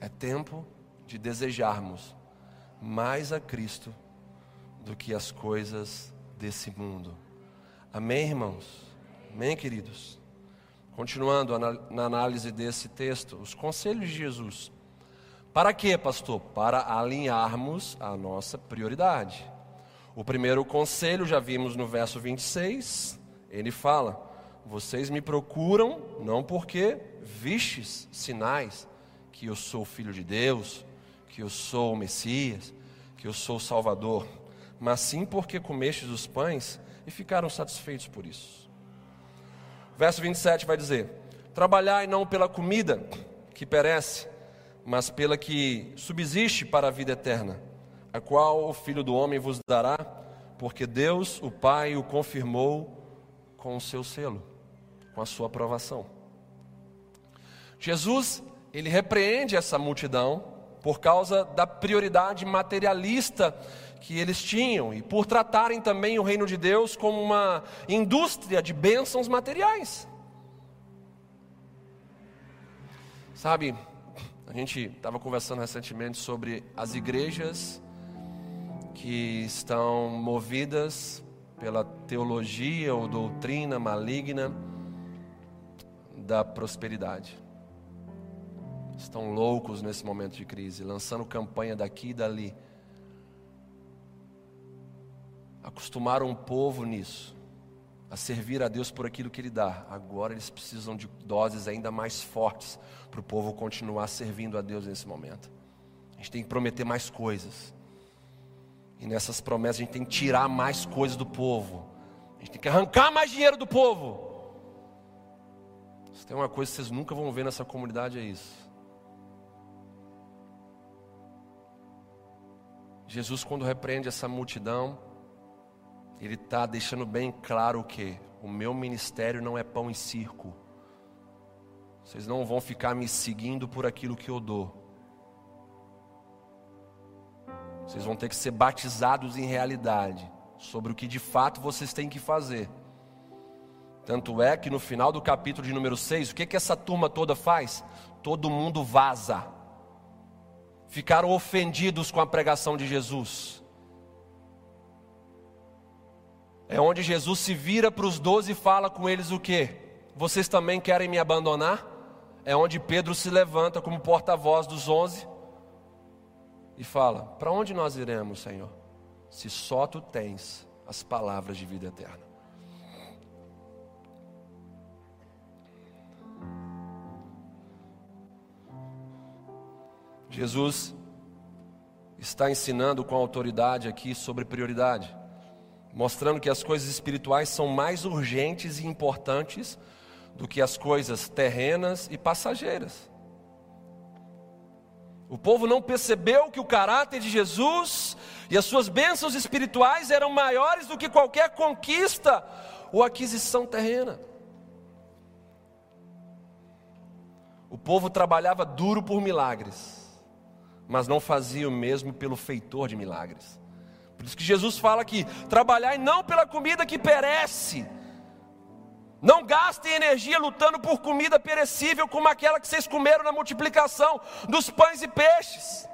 É tempo de desejarmos mais a Cristo do que as coisas desse mundo. Amém, irmãos? Amém, queridos? Continuando na análise desse texto, os conselhos de Jesus. Para quê, pastor? Para alinharmos a nossa prioridade. O primeiro conselho, já vimos no verso 26, ele fala: Vocês me procuram não porque vistes sinais que eu sou filho de Deus, que eu sou o Messias, que eu sou o Salvador, mas sim porque comestes os pães e ficaram satisfeitos por isso. Verso 27 vai dizer: Trabalhai não pela comida que perece, mas pela que subsiste para a vida eterna, a qual o Filho do Homem vos dará, porque Deus, o Pai, o confirmou com o seu selo, com a sua aprovação. Jesus, ele repreende essa multidão por causa da prioridade materialista que eles tinham e por tratarem também o reino de Deus como uma indústria de bênçãos materiais. Sabe, a gente estava conversando recentemente sobre as igrejas que estão movidas pela teologia ou doutrina maligna da prosperidade. Estão loucos nesse momento de crise, lançando campanha daqui e dali. Acostumaram o povo nisso, a servir a Deus por aquilo que Ele dá. Agora eles precisam de doses ainda mais fortes para o povo continuar servindo a Deus nesse momento. A gente tem que prometer mais coisas. E nessas promessas a gente tem que tirar mais coisas do povo. A gente tem que arrancar mais dinheiro do povo. Se tem uma coisa que vocês nunca vão ver nessa comunidade é isso. Jesus, quando repreende essa multidão, ele está deixando bem claro que? O meu ministério não é pão e circo. Vocês não vão ficar me seguindo por aquilo que eu dou. Vocês vão ter que ser batizados em realidade sobre o que de fato vocês têm que fazer. Tanto é que no final do capítulo de número 6, o que, que essa turma toda faz? Todo mundo vaza. Ficaram ofendidos com a pregação de Jesus. É onde Jesus se vira para os doze e fala com eles o que? Vocês também querem me abandonar? É onde Pedro se levanta como porta-voz dos onze e fala: Para onde nós iremos, Senhor? Se só tu tens as palavras de vida eterna. Jesus está ensinando com autoridade aqui sobre prioridade, mostrando que as coisas espirituais são mais urgentes e importantes do que as coisas terrenas e passageiras. O povo não percebeu que o caráter de Jesus e as suas bênçãos espirituais eram maiores do que qualquer conquista ou aquisição terrena. O povo trabalhava duro por milagres, mas não fazia o mesmo pelo feitor de milagres. Por isso que Jesus fala aqui: trabalhai não pela comida que perece, não gastem energia lutando por comida perecível como aquela que vocês comeram na multiplicação dos pães e peixes.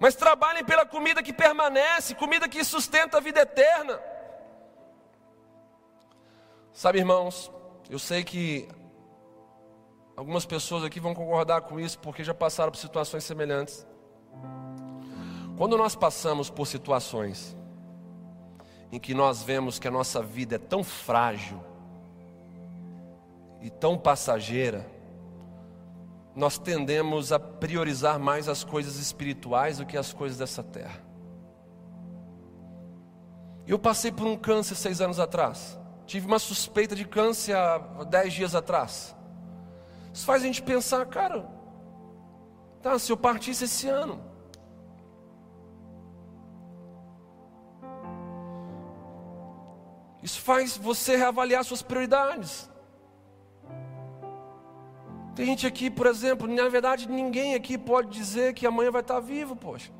Mas trabalhem pela comida que permanece, comida que sustenta a vida eterna. Sabe, irmãos, eu sei que algumas pessoas aqui vão concordar com isso porque já passaram por situações semelhantes. Quando nós passamos por situações em que nós vemos que a nossa vida é tão frágil, e tão passageira, nós tendemos a priorizar mais as coisas espirituais do que as coisas dessa terra. Eu passei por um câncer seis anos atrás. Tive uma suspeita de câncer há dez dias atrás. Isso faz a gente pensar, cara, tá, se eu partisse esse ano. Isso faz você reavaliar suas prioridades. Tem gente aqui, por exemplo, na verdade ninguém aqui pode dizer que amanhã vai estar vivo, poxa.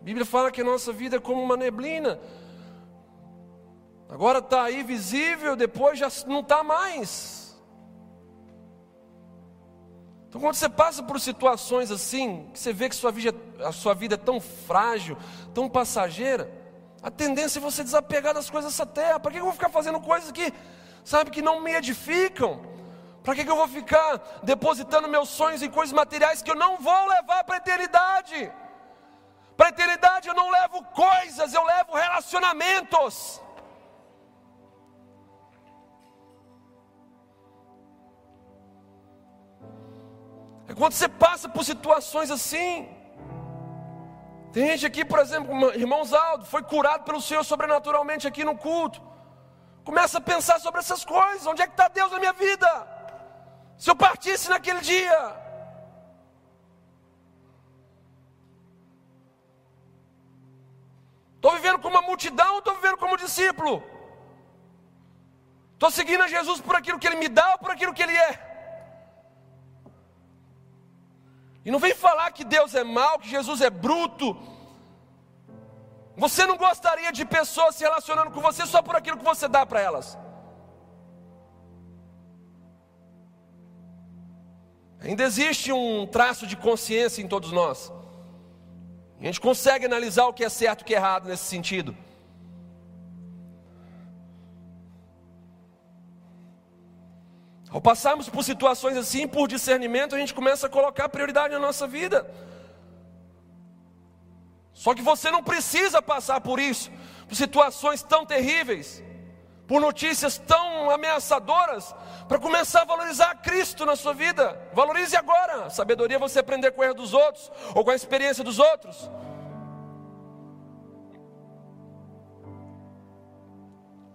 A Bíblia fala que a nossa vida é como uma neblina. Agora está aí visível, depois já não está mais. Então, quando você passa por situações assim, que você vê que sua vida, a sua vida é tão frágil, tão passageira, A tendência é você desapegar das coisas dessa terra. Para que eu vou ficar fazendo coisas que, sabe, que não me edificam? Para que eu vou ficar depositando meus sonhos em coisas materiais que eu não vou levar para a eternidade? Para a eternidade eu não levo coisas, eu levo relacionamentos. É quando você passa por situações assim. Tem gente aqui, por exemplo, irmãos Aldo, foi curado pelo Senhor sobrenaturalmente aqui no culto. Começa a pensar sobre essas coisas. Onde é que está Deus na minha vida? Se eu partisse naquele dia. Estou vivendo como uma multidão, estou vivendo como discípulo. Estou seguindo a Jesus por aquilo que Ele me dá ou por aquilo que Ele é. E não vem falar que Deus é mau, que Jesus é bruto. Você não gostaria de pessoas se relacionando com você só por aquilo que você dá para elas. Ainda existe um traço de consciência em todos nós. A gente consegue analisar o que é certo e o que é errado nesse sentido. Ao passarmos por situações assim, por discernimento, a gente começa a colocar prioridade na nossa vida. Só que você não precisa passar por isso, por situações tão terríveis, por notícias tão ameaçadoras, para começar a valorizar Cristo na sua vida. Valorize agora. A sabedoria é você aprender com o erro dos outros ou com a experiência dos outros.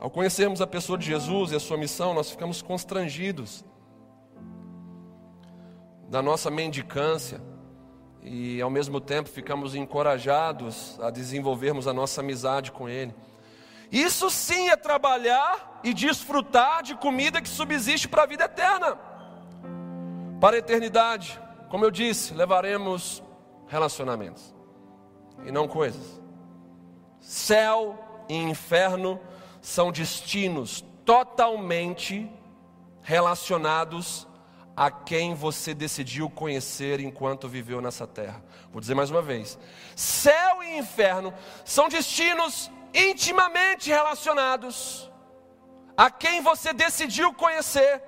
Ao conhecermos a pessoa de Jesus e a sua missão, nós ficamos constrangidos da nossa mendicância e, ao mesmo tempo, ficamos encorajados a desenvolvermos a nossa amizade com Ele. Isso sim é trabalhar e desfrutar de comida que subsiste para a vida eterna, para a eternidade. Como eu disse, levaremos relacionamentos e não coisas. Céu e inferno são destinos totalmente relacionados a quem você decidiu conhecer enquanto viveu nessa terra. Vou dizer mais uma vez: céu e inferno são destinos intimamente relacionados a quem você decidiu conhecer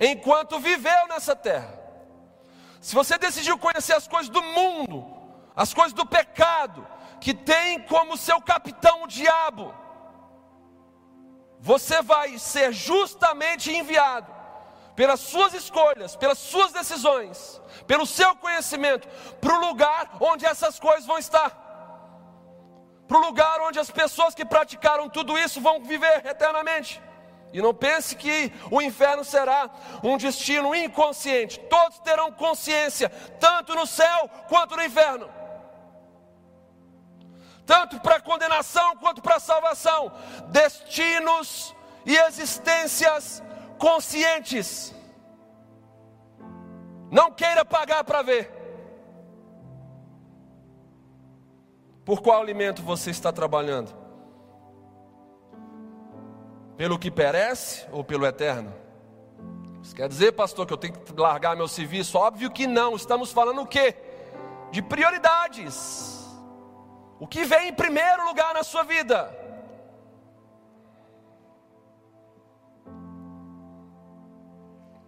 enquanto viveu nessa terra. Se você decidiu conhecer as coisas do mundo, as coisas do pecado, que tem como seu capitão o diabo, você vai ser justamente enviado pelas suas escolhas, pelas suas decisões, pelo seu conhecimento, para o lugar onde essas coisas vão estar. Para o lugar onde as pessoas que praticaram tudo isso vão viver eternamente. E não pense que o inferno será um destino inconsciente. Todos terão consciência, tanto no céu quanto no inferno tanto para condenação quanto para salvação, destinos e existências conscientes. Não queira pagar para ver. Por qual alimento você está trabalhando? Pelo que perece ou pelo eterno? Isso quer dizer, pastor, que eu tenho que largar meu serviço? Óbvio que não. Estamos falando o quê? De prioridades. O que vem em primeiro lugar na sua vida?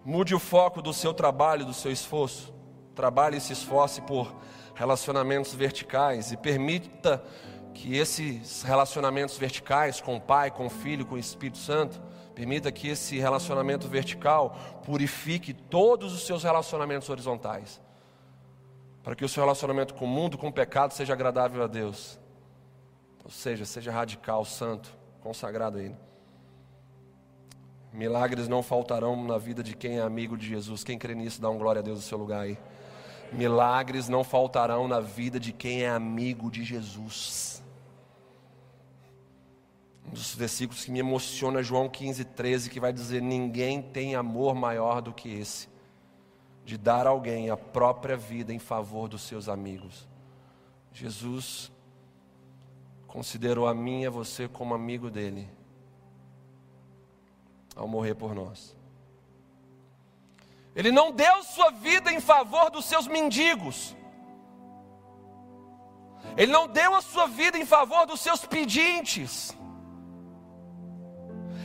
Mude o foco do seu trabalho, do seu esforço. Trabalhe e se esforce por relacionamentos verticais e permita que esses relacionamentos verticais com o Pai, com o Filho, com o Espírito Santo, permita que esse relacionamento vertical purifique todos os seus relacionamentos horizontais para que o seu relacionamento com o mundo, com o pecado, seja agradável a Deus. Ou seja, seja radical, santo, consagrado a Ele. Milagres não faltarão na vida de quem é amigo de Jesus. Quem crê nisso, dá um glória a Deus no seu lugar aí. Milagres não faltarão na vida de quem é amigo de Jesus. Um dos versículos que me emociona é João 15, 13, que vai dizer: Ninguém tem amor maior do que esse de dar a alguém a própria vida em favor dos seus amigos. Jesus considerou a mim e a você como amigo dele ao morrer por nós. Ele não deu sua vida em favor dos seus mendigos. Ele não deu a sua vida em favor dos seus pedintes.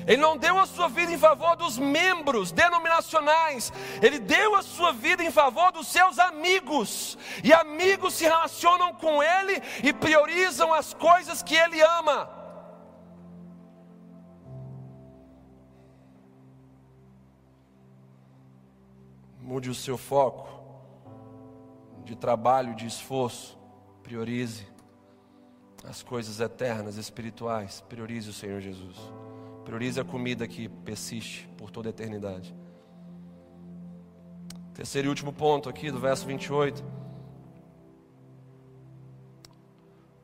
Ele não deu a sua vida em favor dos membros denominacionais, ele deu a sua vida em favor dos seus amigos. E amigos se relacionam com ele e priorizam as coisas que ele ama. Mude o seu foco de trabalho, de esforço, priorize as coisas eternas, espirituais, priorize o Senhor Jesus. Priorize a comida que persiste por toda a eternidade. Terceiro e último ponto aqui do verso 28.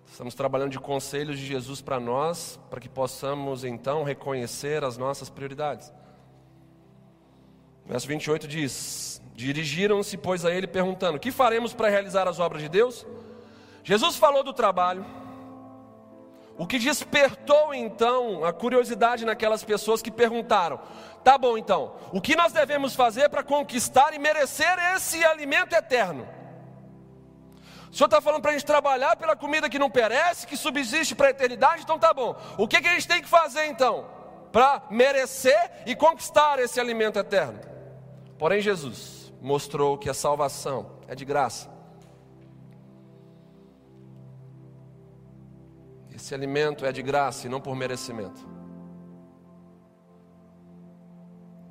Estamos trabalhando de conselhos de Jesus para nós, para que possamos então reconhecer as nossas prioridades. Verso 28 diz: Dirigiram-se, pois, a ele perguntando: Que faremos para realizar as obras de Deus? Jesus falou do trabalho. O que despertou então a curiosidade naquelas pessoas que perguntaram: Tá bom então, o que nós devemos fazer para conquistar e merecer esse alimento eterno? O Senhor está falando para a gente trabalhar pela comida que não perece, que subsiste para a eternidade, então tá bom. O que, que a gente tem que fazer então? Para merecer e conquistar esse alimento eterno. Porém, Jesus mostrou que a salvação é de graça. Esse alimento é de graça e não por merecimento.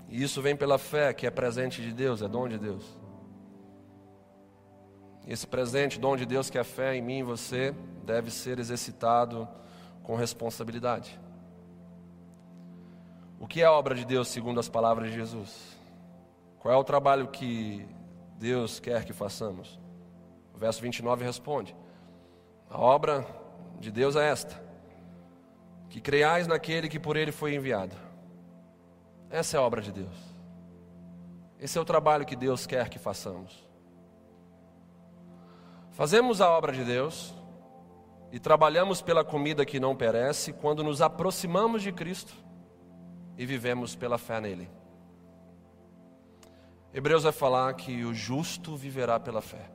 E isso vem pela fé, que é presente de Deus, é dom de Deus. Esse presente, dom de Deus, que é a fé em mim e você, deve ser exercitado com responsabilidade. O que é a obra de Deus segundo as palavras de Jesus? Qual é o trabalho que Deus quer que façamos? O verso 29 responde: A obra de Deus é esta: que creiais naquele que por ele foi enviado. Essa é a obra de Deus. Esse é o trabalho que Deus quer que façamos. Fazemos a obra de Deus e trabalhamos pela comida que não perece quando nos aproximamos de Cristo e vivemos pela fé nele. Hebreus vai falar que o justo viverá pela fé.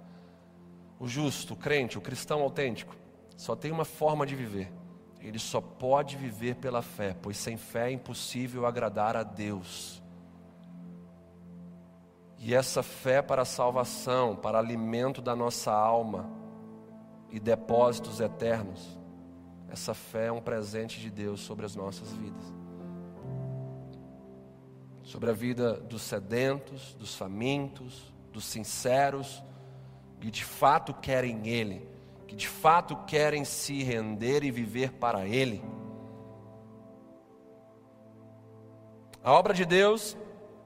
O justo, o crente, o cristão autêntico, só tem uma forma de viver. Ele só pode viver pela fé, pois sem fé é impossível agradar a Deus. E essa fé para salvação, para alimento da nossa alma e depósitos eternos, essa fé é um presente de Deus sobre as nossas vidas. Sobre a vida dos sedentos, dos famintos, dos sinceros, que de fato querem Ele que de fato querem se render e viver para Ele. A obra de Deus,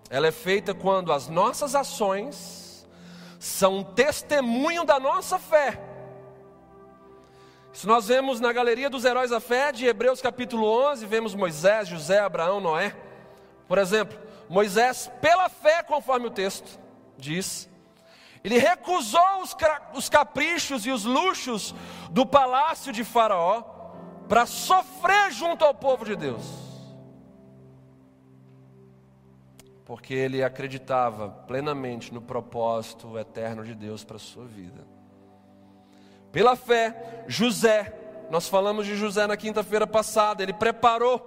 ela é feita quando as nossas ações são testemunho da nossa fé. Isso nós vemos na galeria dos heróis da fé de Hebreus capítulo 11, vemos Moisés, José, Abraão, Noé. Por exemplo, Moisés, pela fé, conforme o texto diz, ele recusou os, os caprichos e os luxos do palácio de Faraó para sofrer junto ao povo de Deus. Porque ele acreditava plenamente no propósito eterno de Deus para a sua vida. Pela fé, José, nós falamos de José na quinta-feira passada, ele preparou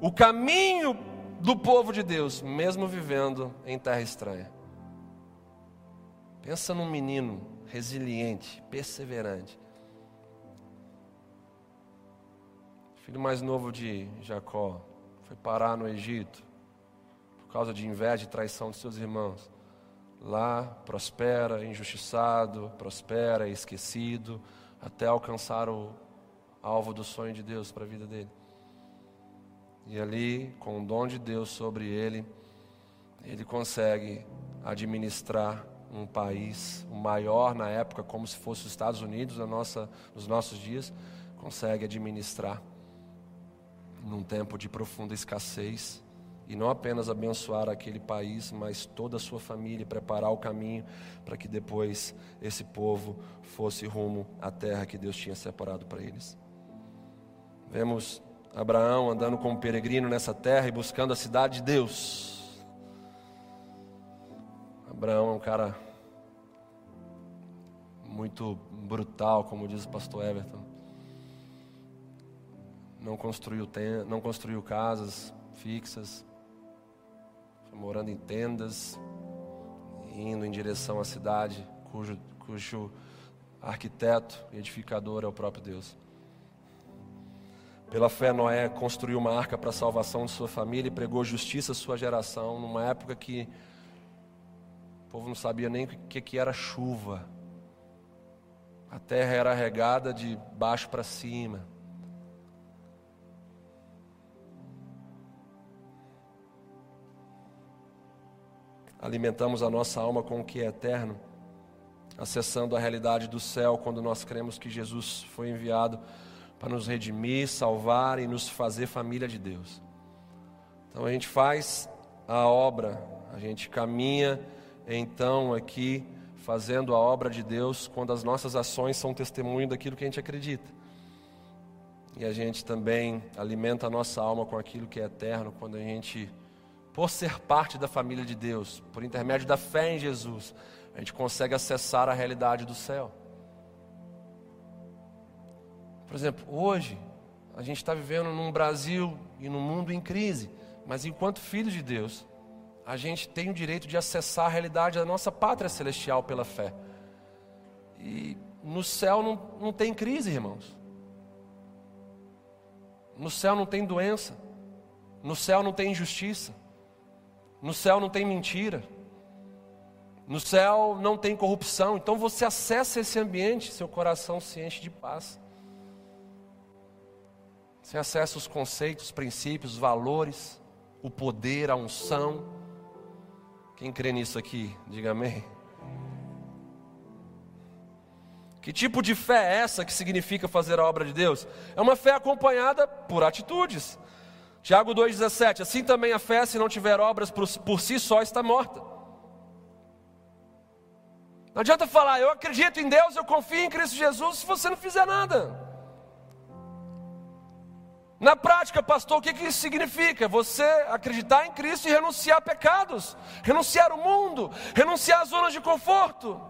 o caminho do povo de Deus, mesmo vivendo em terra estranha. Pensa num menino resiliente, perseverante. Filho mais novo de Jacó foi parar no Egito por causa de inveja e traição de seus irmãos. Lá prospera, injustiçado, prospera, esquecido, até alcançar o alvo do sonho de Deus para a vida dele. E ali, com o dom de Deus sobre ele, ele consegue administrar um país, maior na época, como se fosse os Estados Unidos na nossa, nos nossos dias, consegue administrar num tempo de profunda escassez e não apenas abençoar aquele país, mas toda a sua família, preparar o caminho para que depois esse povo fosse rumo à terra que Deus tinha separado para eles. Vemos Abraão andando como peregrino nessa terra e buscando a cidade de Deus. Abraão é um cara muito brutal, como diz o pastor Everton. Não construiu, ten- não construiu casas fixas, foi morando em tendas, indo em direção à cidade, cujo, cujo arquiteto e edificador é o próprio Deus. Pela fé, Noé construiu uma arca para a salvação de sua família e pregou justiça à sua geração, numa época que o povo não sabia nem o que, que era chuva. A terra era regada de baixo para cima. Alimentamos a nossa alma com o que é eterno, acessando a realidade do céu quando nós cremos que Jesus foi enviado para nos redimir, salvar e nos fazer família de Deus. Então a gente faz a obra, a gente caminha então aqui fazendo a obra de Deus quando as nossas ações são testemunho daquilo que a gente acredita. E a gente também alimenta a nossa alma com aquilo que é eterno quando a gente, por ser parte da família de Deus, por intermédio da fé em Jesus, a gente consegue acessar a realidade do céu. Por exemplo, hoje a gente está vivendo num Brasil e num mundo em crise, mas enquanto filhos de Deus, a gente tem o direito de acessar a realidade da nossa pátria celestial pela fé. E no céu não, não tem crise, irmãos. No céu não tem doença. No céu não tem injustiça. No céu não tem mentira. No céu não tem corrupção. Então você acessa esse ambiente, seu coração se enche de paz. Você acessa os conceitos, os princípios, os valores, o poder, a unção. Quem crê nisso aqui, diga amém. Que tipo de fé é essa que significa fazer a obra de Deus? É uma fé acompanhada por atitudes. Tiago 2,17: Assim também a fé, se não tiver obras por, por si só, está morta. Não adianta falar, eu acredito em Deus, eu confio em Cristo Jesus, se você não fizer nada. Na prática, pastor, o que, isso significa? Você acreditar em Cristo e renunciar a pecados, renunciar ao mundo, renunciar às zonas de conforto.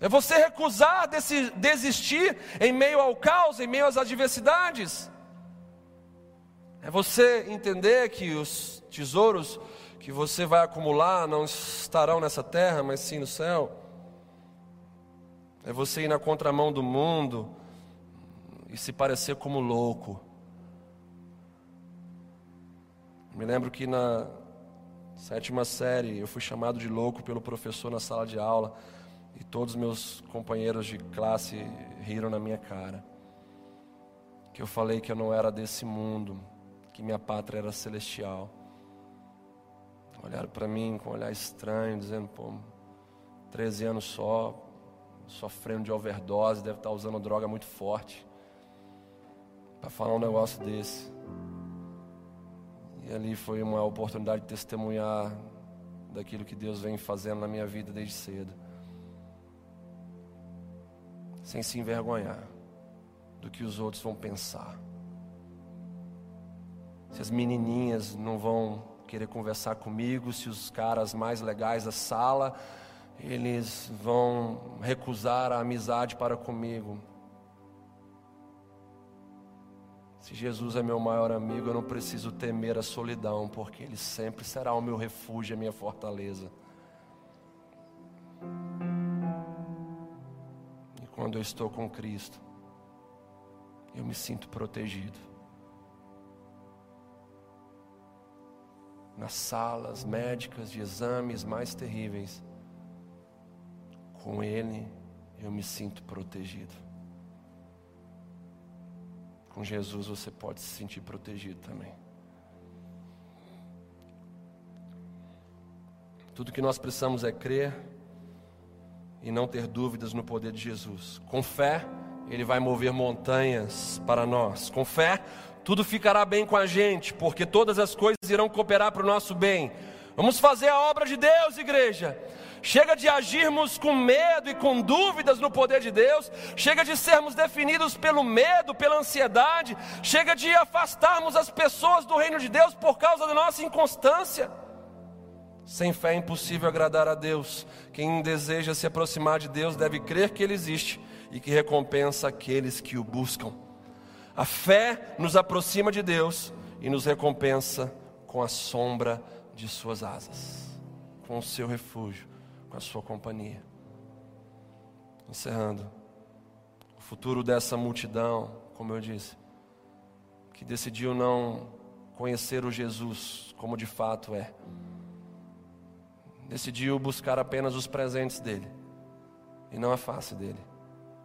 É você recusar desse, desistir em meio ao caos, em meio às adversidades. É você entender que os tesouros que você vai acumular não estarão nessa terra, mas sim no céu. É você ir na contramão do mundo e se parecer como louco. Me lembro que na sétima série eu fui chamado de louco pelo professor na sala de aula e todos meus companheiros de classe riram na minha cara. Que eu falei que eu não era desse mundo, que minha pátria era celestial. Olharam para mim com um olhar estranho, dizendo, pô, 13 anos só, sofrendo de overdose, deve estar usando droga muito forte para falar um negócio desse. E ali foi uma oportunidade de testemunhar daquilo que Deus vem fazendo na minha vida desde cedo. Sem se envergonhar do que os outros vão pensar. Se as menininhas não vão querer conversar comigo, se os caras mais legais da sala, eles vão recusar a amizade para comigo. Se Jesus é meu maior amigo, eu não preciso temer a solidão, porque Ele sempre será o meu refúgio, a minha fortaleza. E quando eu estou com Cristo, eu me sinto protegido. Nas salas médicas de exames mais terríveis, com Ele eu me sinto protegido. Com Jesus você pode se sentir protegido também. Tudo que nós precisamos é crer e não ter dúvidas no poder de Jesus. Com fé, Ele vai mover montanhas para nós. Com fé, tudo ficará bem com a gente, porque todas as coisas irão cooperar para o nosso bem. Vamos fazer a obra de Deus, igreja. Chega de agirmos com medo e com dúvidas no poder de Deus, chega de sermos definidos pelo medo, pela ansiedade, chega de afastarmos as pessoas do reino de Deus por causa da nossa inconstância. Sem fé é impossível agradar a Deus. Quem deseja se aproximar de Deus deve crer que Ele existe e que recompensa aqueles que o buscam. A fé nos aproxima de Deus e nos recompensa com a sombra de Suas asas, com o seu refúgio, com a sua companhia. Encerrando, o futuro dessa multidão, como eu disse, que decidiu não conhecer o Jesus como de fato é decidiu buscar apenas os presentes dele, e não a face dele,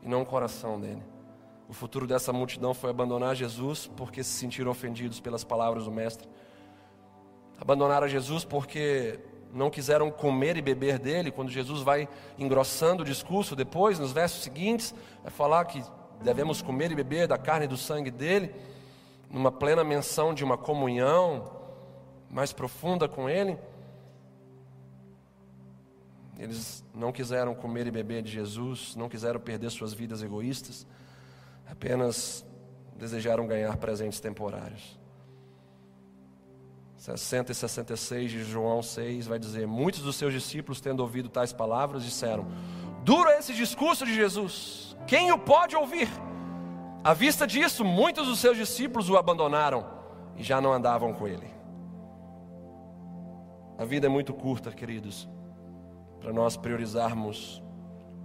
e não o coração dele. O futuro dessa multidão foi abandonar Jesus porque se sentiram ofendidos pelas palavras do Mestre. Abandonaram Jesus porque não quiseram comer e beber dele. Quando Jesus vai engrossando o discurso, depois, nos versos seguintes, vai falar que devemos comer e beber da carne e do sangue dele, numa plena menção de uma comunhão mais profunda com ele. Eles não quiseram comer e beber de Jesus, não quiseram perder suas vidas egoístas, apenas desejaram ganhar presentes temporários. 60 e 66 de João 6 vai dizer: Muitos dos seus discípulos, tendo ouvido tais palavras, disseram: Duro é esse discurso de Jesus, quem o pode ouvir? À vista disso, muitos dos seus discípulos o abandonaram e já não andavam com ele. A vida é muito curta, queridos para nós priorizarmos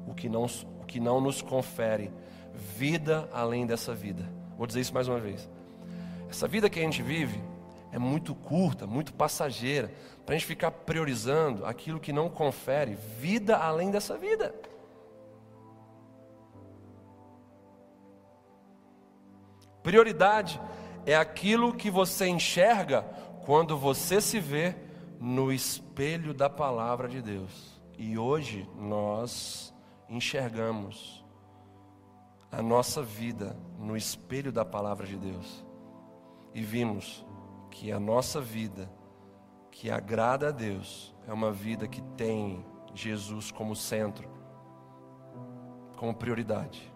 o que, não, o que não nos confere vida além dessa vida. Vou dizer isso mais uma vez. Essa vida que a gente vive é muito curta, muito passageira, para a gente ficar priorizando aquilo que não confere vida além dessa vida. Prioridade é aquilo que você enxerga quando você se vê no espelho da palavra de Deus. E hoje nós enxergamos a nossa vida no espelho da palavra de Deus e vimos que a nossa vida, que agrada a Deus, é uma vida que tem Jesus como centro, como prioridade.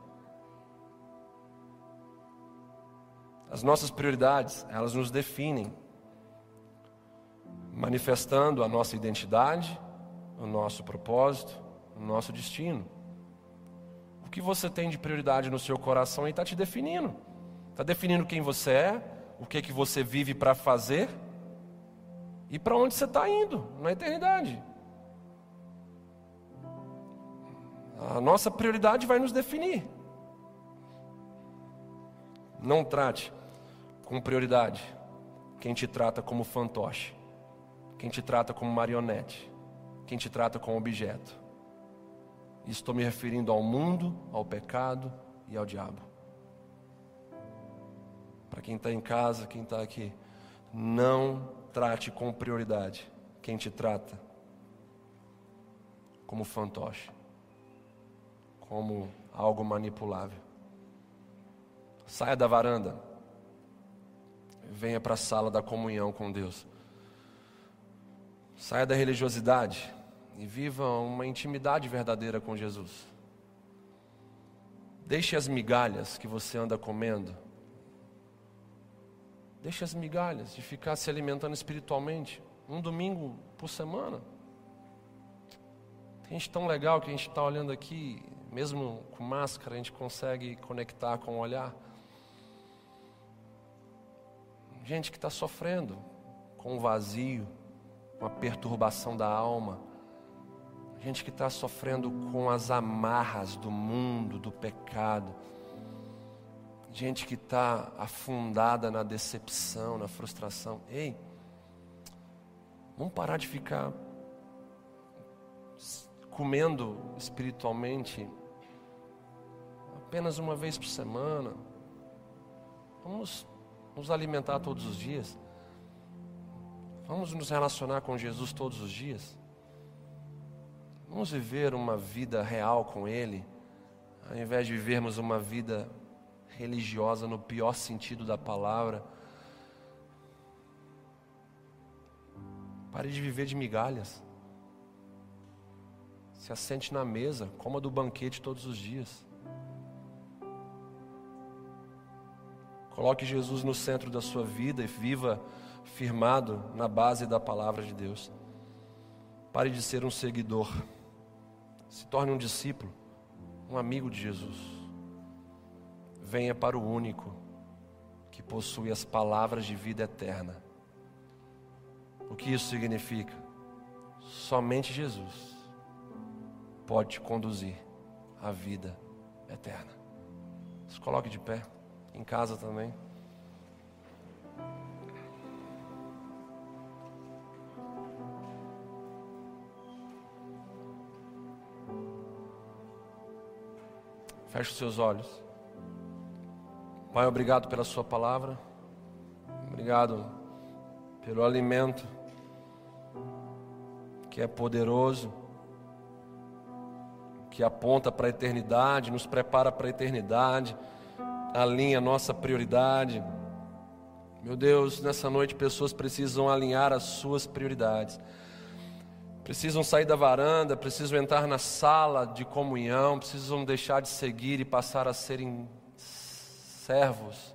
As nossas prioridades, elas nos definem, manifestando a nossa identidade, o nosso propósito, o nosso destino. O que você tem de prioridade no seu coração está te definindo. Está definindo quem você é, o que, que você vive para fazer e para onde você está indo na eternidade. A nossa prioridade vai nos definir. Não trate com prioridade quem te trata como fantoche, quem te trata como marionete quem te trata como objeto. Estou me referindo ao mundo, ao pecado e ao diabo. Para quem está em casa, quem está aqui, não trate com prioridade quem te trata como fantoche, como algo manipulável. Saia da varanda, venha para a sala da comunhão com Deus. Saia da religiosidade e viva uma intimidade verdadeira com Jesus. Deixe as migalhas que você anda comendo. Deixe as migalhas de ficar se alimentando espiritualmente um domingo por semana. Tem gente tão legal que a gente está olhando aqui, mesmo com máscara, a gente consegue conectar com o olhar. Gente que está sofrendo com o vazio uma perturbação da alma, gente que está sofrendo com as amarras do mundo, do pecado, gente que está afundada na decepção, na frustração. Ei, vamos parar de ficar comendo espiritualmente apenas uma vez por semana. Vamos nos alimentar todos os dias. Vamos nos relacionar com Jesus todos os dias. Vamos viver uma vida real com Ele, ao invés de vivermos uma vida religiosa no pior sentido da palavra. Pare de viver de migalhas. Se assente na mesa, coma do banquete todos os dias. Coloque Jesus no centro da sua vida e viva firmado na base da palavra de Deus. Pare de ser um seguidor. Se torne um discípulo, um amigo de Jesus. Venha para o único que possui as palavras de vida eterna. O que isso significa? Somente Jesus pode te conduzir à vida eterna. Se coloque de pé, em casa também. Feche os seus olhos. Pai, obrigado pela Sua palavra. Obrigado pelo alimento que é poderoso, que aponta para a eternidade, nos prepara para a eternidade, alinha a nossa prioridade. Meu Deus, nessa noite pessoas precisam alinhar as suas prioridades. Precisam sair da varanda, precisam entrar na sala de comunhão, precisam deixar de seguir e passar a serem servos,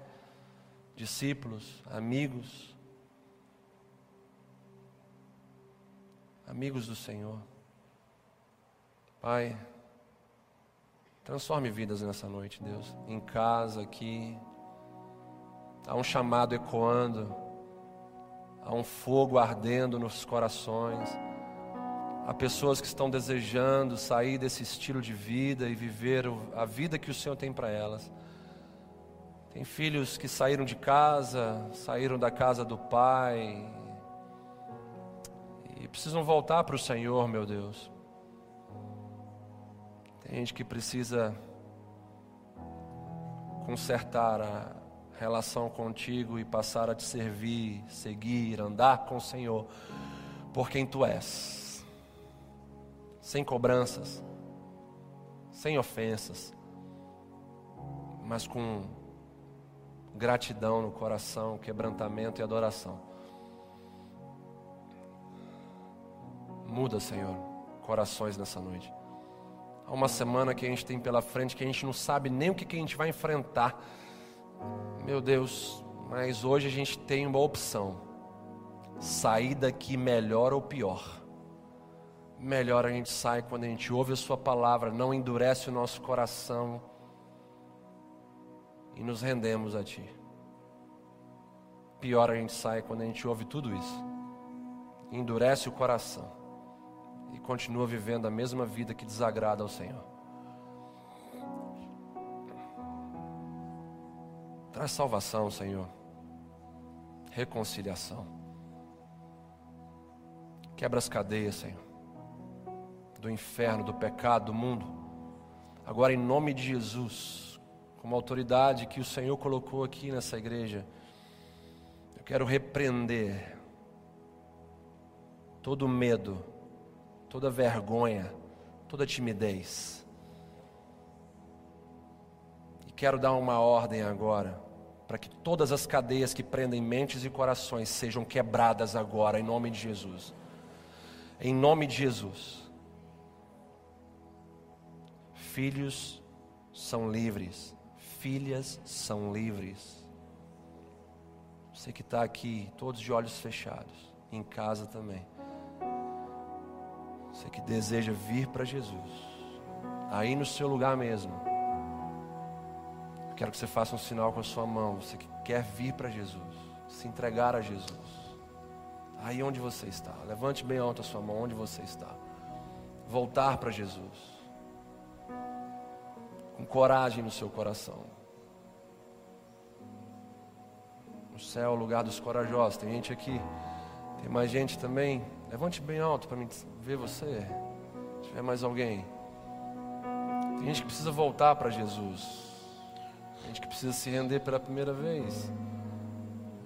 discípulos, amigos. Amigos do Senhor. Pai, transforme vidas nessa noite, Deus. Em casa, aqui. Há um chamado ecoando, há um fogo ardendo nos corações. Há pessoas que estão desejando sair desse estilo de vida e viver a vida que o Senhor tem para elas. Tem filhos que saíram de casa, saíram da casa do pai, e precisam voltar para o Senhor, meu Deus. Tem gente que precisa consertar a relação contigo e passar a te servir, seguir, andar com o Senhor por quem tu és, sem cobranças, sem ofensas, mas com gratidão no coração, quebrantamento e adoração. Muda, Senhor, corações nessa noite. Há uma semana que a gente tem pela frente que a gente não sabe nem o que, que a gente vai enfrentar. Meu Deus, mas hoje a gente tem uma opção: sair daqui melhor ou pior. Melhor a gente sai quando a gente ouve a Sua palavra, não endurece o nosso coração e nos rendemos a Ti. Pior a gente sai quando a gente ouve tudo isso, endurece o coração e continua vivendo a mesma vida que desagrada ao Senhor. Traz salvação, Senhor. Reconciliação. Quebra as cadeias, Senhor. Do inferno, do pecado, do mundo. Agora, em nome de Jesus, como autoridade que o Senhor colocou aqui nessa igreja, eu quero repreender todo medo toda vergonha, toda timidez. E quero dar uma ordem agora, para que todas as cadeias que prendem mentes e corações sejam quebradas agora, em nome de Jesus. Em nome de Jesus. Filhos são livres, filhas são livres. Você que está aqui, todos de olhos fechados, em casa também. Você que deseja vir para Jesus, aí no seu lugar mesmo. Quero que você faça um sinal com a sua mão. Você que quer vir para Jesus, se entregar a Jesus. Aí onde você está, levante bem alto a sua mão, onde você está. Voltar para Jesus, com coragem no seu coração. O céu é o lugar dos corajosos. Tem gente aqui, tem mais gente também. Levante bem alto para mim ver você. Se tiver mais alguém. Tem gente que precisa voltar para Jesus. Tem gente que precisa se render pela primeira vez.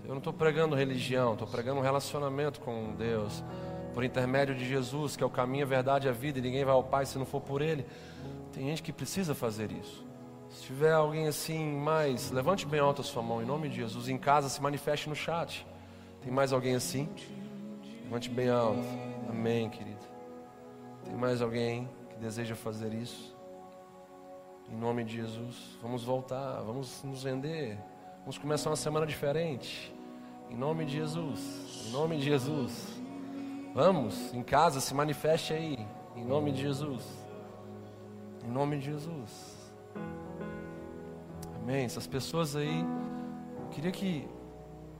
Eu não estou pregando religião, estou pregando um relacionamento com Deus. Por intermédio de Jesus, que é o caminho, a verdade e a vida, e ninguém vai ao Pai se não for por Ele. Tem gente que precisa fazer isso. Se tiver alguém assim mais, levante bem alto a sua mão em nome de Jesus. Em casa, se manifeste no chat. Tem mais alguém assim? Levante bem alto. Amém, querido. Tem mais alguém que deseja fazer isso? Em nome de Jesus, vamos voltar, vamos nos render. Vamos começar uma semana diferente. Em nome de Jesus. Em nome de Jesus. Vamos, em casa, se manifeste aí, em nome de Jesus. Em nome de Jesus. Amém. Essas pessoas aí, eu queria que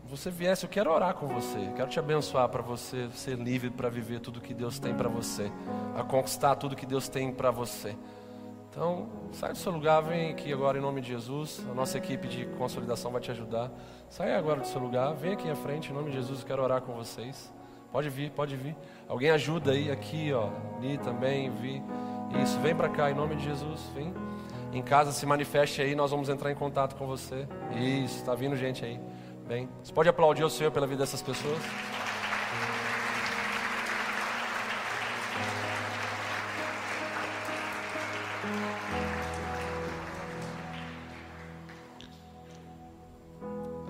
você viesse, eu quero orar com você, eu quero te abençoar para você ser livre para viver tudo que Deus tem para você, a conquistar tudo que Deus tem para você. Então, sai do seu lugar, vem aqui agora em nome de Jesus. A nossa equipe de consolidação vai te ajudar. Sai agora do seu lugar, vem aqui à frente em nome de Jesus, eu quero orar com vocês. Pode vir, pode vir. Alguém ajuda aí, aqui, ó, ali também, vi. Isso, vem para cá em nome de Jesus, vem. Em casa se manifeste aí, nós vamos entrar em contato com você. Isso, está vindo gente aí. Bem, você pode aplaudir o Senhor pela vida dessas pessoas?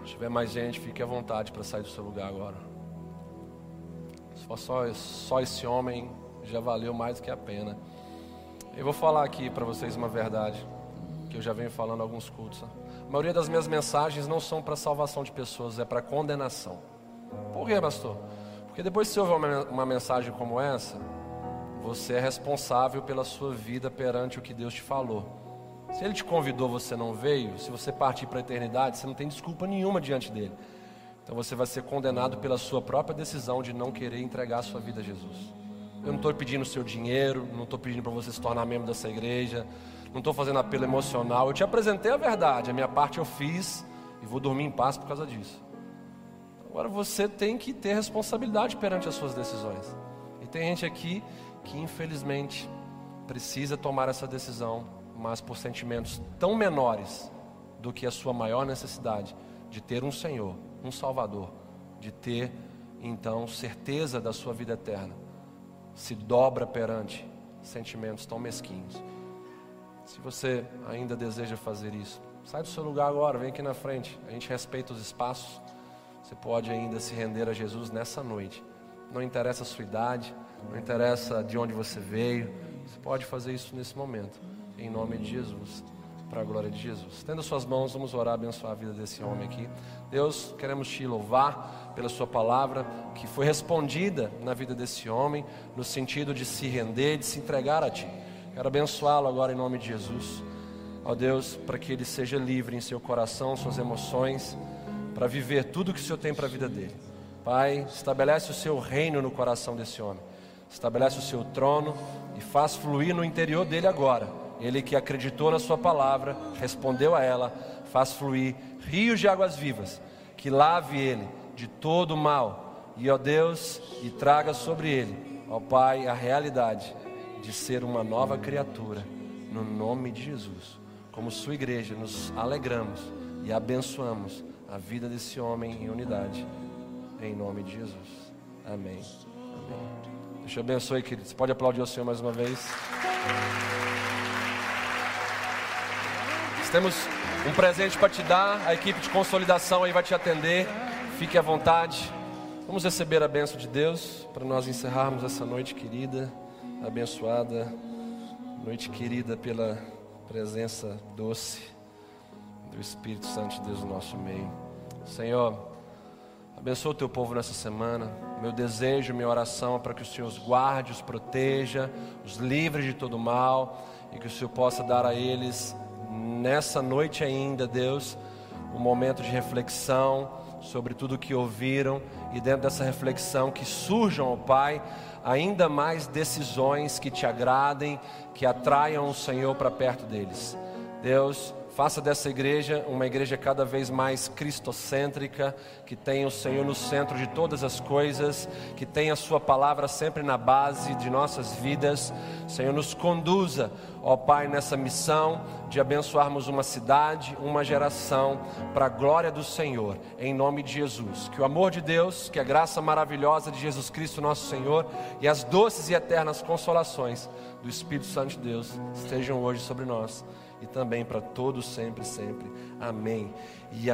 Se tiver mais gente, fique à vontade para sair do seu lugar agora. Se for só, só esse homem, já valeu mais do que a pena. Eu vou falar aqui para vocês uma verdade, que eu já venho falando alguns cultos. A maioria das minhas mensagens não são para salvação de pessoas, é para condenação. Por quê, pastor? Porque depois que você ouve uma, uma mensagem como essa, você é responsável pela sua vida perante o que Deus te falou. Se Ele te convidou, você não veio, se você partir para a eternidade, você não tem desculpa nenhuma diante dele. Então você vai ser condenado pela sua própria decisão de não querer entregar a sua vida a Jesus. Eu não estou pedindo o seu dinheiro, não estou pedindo para você se tornar membro dessa igreja, não estou fazendo apelo emocional. Eu te apresentei a verdade, a minha parte eu fiz e vou dormir em paz por causa disso. Agora você tem que ter responsabilidade perante as suas decisões. E tem gente aqui que infelizmente precisa tomar essa decisão, mas por sentimentos tão menores do que a sua maior necessidade de ter um Senhor, um Salvador, de ter então certeza da sua vida eterna, se dobra perante sentimentos tão mesquinhos. Se você ainda deseja fazer isso, sai do seu lugar agora, vem aqui na frente. A gente respeita os espaços. Você pode ainda se render a Jesus nessa noite. Não interessa a sua idade, não interessa de onde você veio. Você pode fazer isso nesse momento, em nome de Jesus, para a glória de Jesus. Estenda suas mãos, vamos orar, abençoar a vida desse homem aqui. Deus, queremos te louvar pela sua palavra que foi respondida na vida desse homem, no sentido de se render, de se entregar a ti. Quero abençoá-lo agora em nome de Jesus. Ó Deus, para que ele seja livre em seu coração, suas emoções, para viver tudo que o Senhor tem para a vida dele. Pai, estabelece o seu reino no coração desse homem. Estabelece o seu trono e faz fluir no interior dele agora. Ele que acreditou na sua palavra, respondeu a ela, faz fluir rios de águas vivas, que lave ele de todo o mal. E ó Deus, e traga sobre ele, ó Pai, a realidade de ser uma nova criatura, no nome de Jesus. Como sua igreja, nos alegramos e abençoamos a vida desse homem em unidade, em nome de Jesus. Amém. Amém. Deus te abençoe, queridos. Pode aplaudir o Senhor mais uma vez. Temos um presente para te dar. A equipe de consolidação aí vai te atender. Fique à vontade. Vamos receber a bênção de Deus para nós encerrarmos essa noite querida, abençoada, noite querida pela presença doce do Espírito Santo de Deus no nosso meio. Senhor, abençoa o teu povo nessa semana. Meu desejo, minha oração é para que o Senhor os guarde, os proteja, os livre de todo mal e que o Senhor possa dar a eles nessa noite ainda, Deus, um momento de reflexão sobre tudo o que ouviram e dentro dessa reflexão que surjam, ó Pai, ainda mais decisões que te agradem, que atraiam o Senhor para perto deles. Deus, Faça dessa igreja uma igreja cada vez mais cristocêntrica, que tenha o Senhor no centro de todas as coisas, que tenha a Sua palavra sempre na base de nossas vidas. Senhor, nos conduza, ó Pai, nessa missão de abençoarmos uma cidade, uma geração, para a glória do Senhor, em nome de Jesus. Que o amor de Deus, que a graça maravilhosa de Jesus Cristo, nosso Senhor, e as doces e eternas consolações do Espírito Santo de Deus estejam hoje sobre nós e também para todos sempre, sempre. Amém. E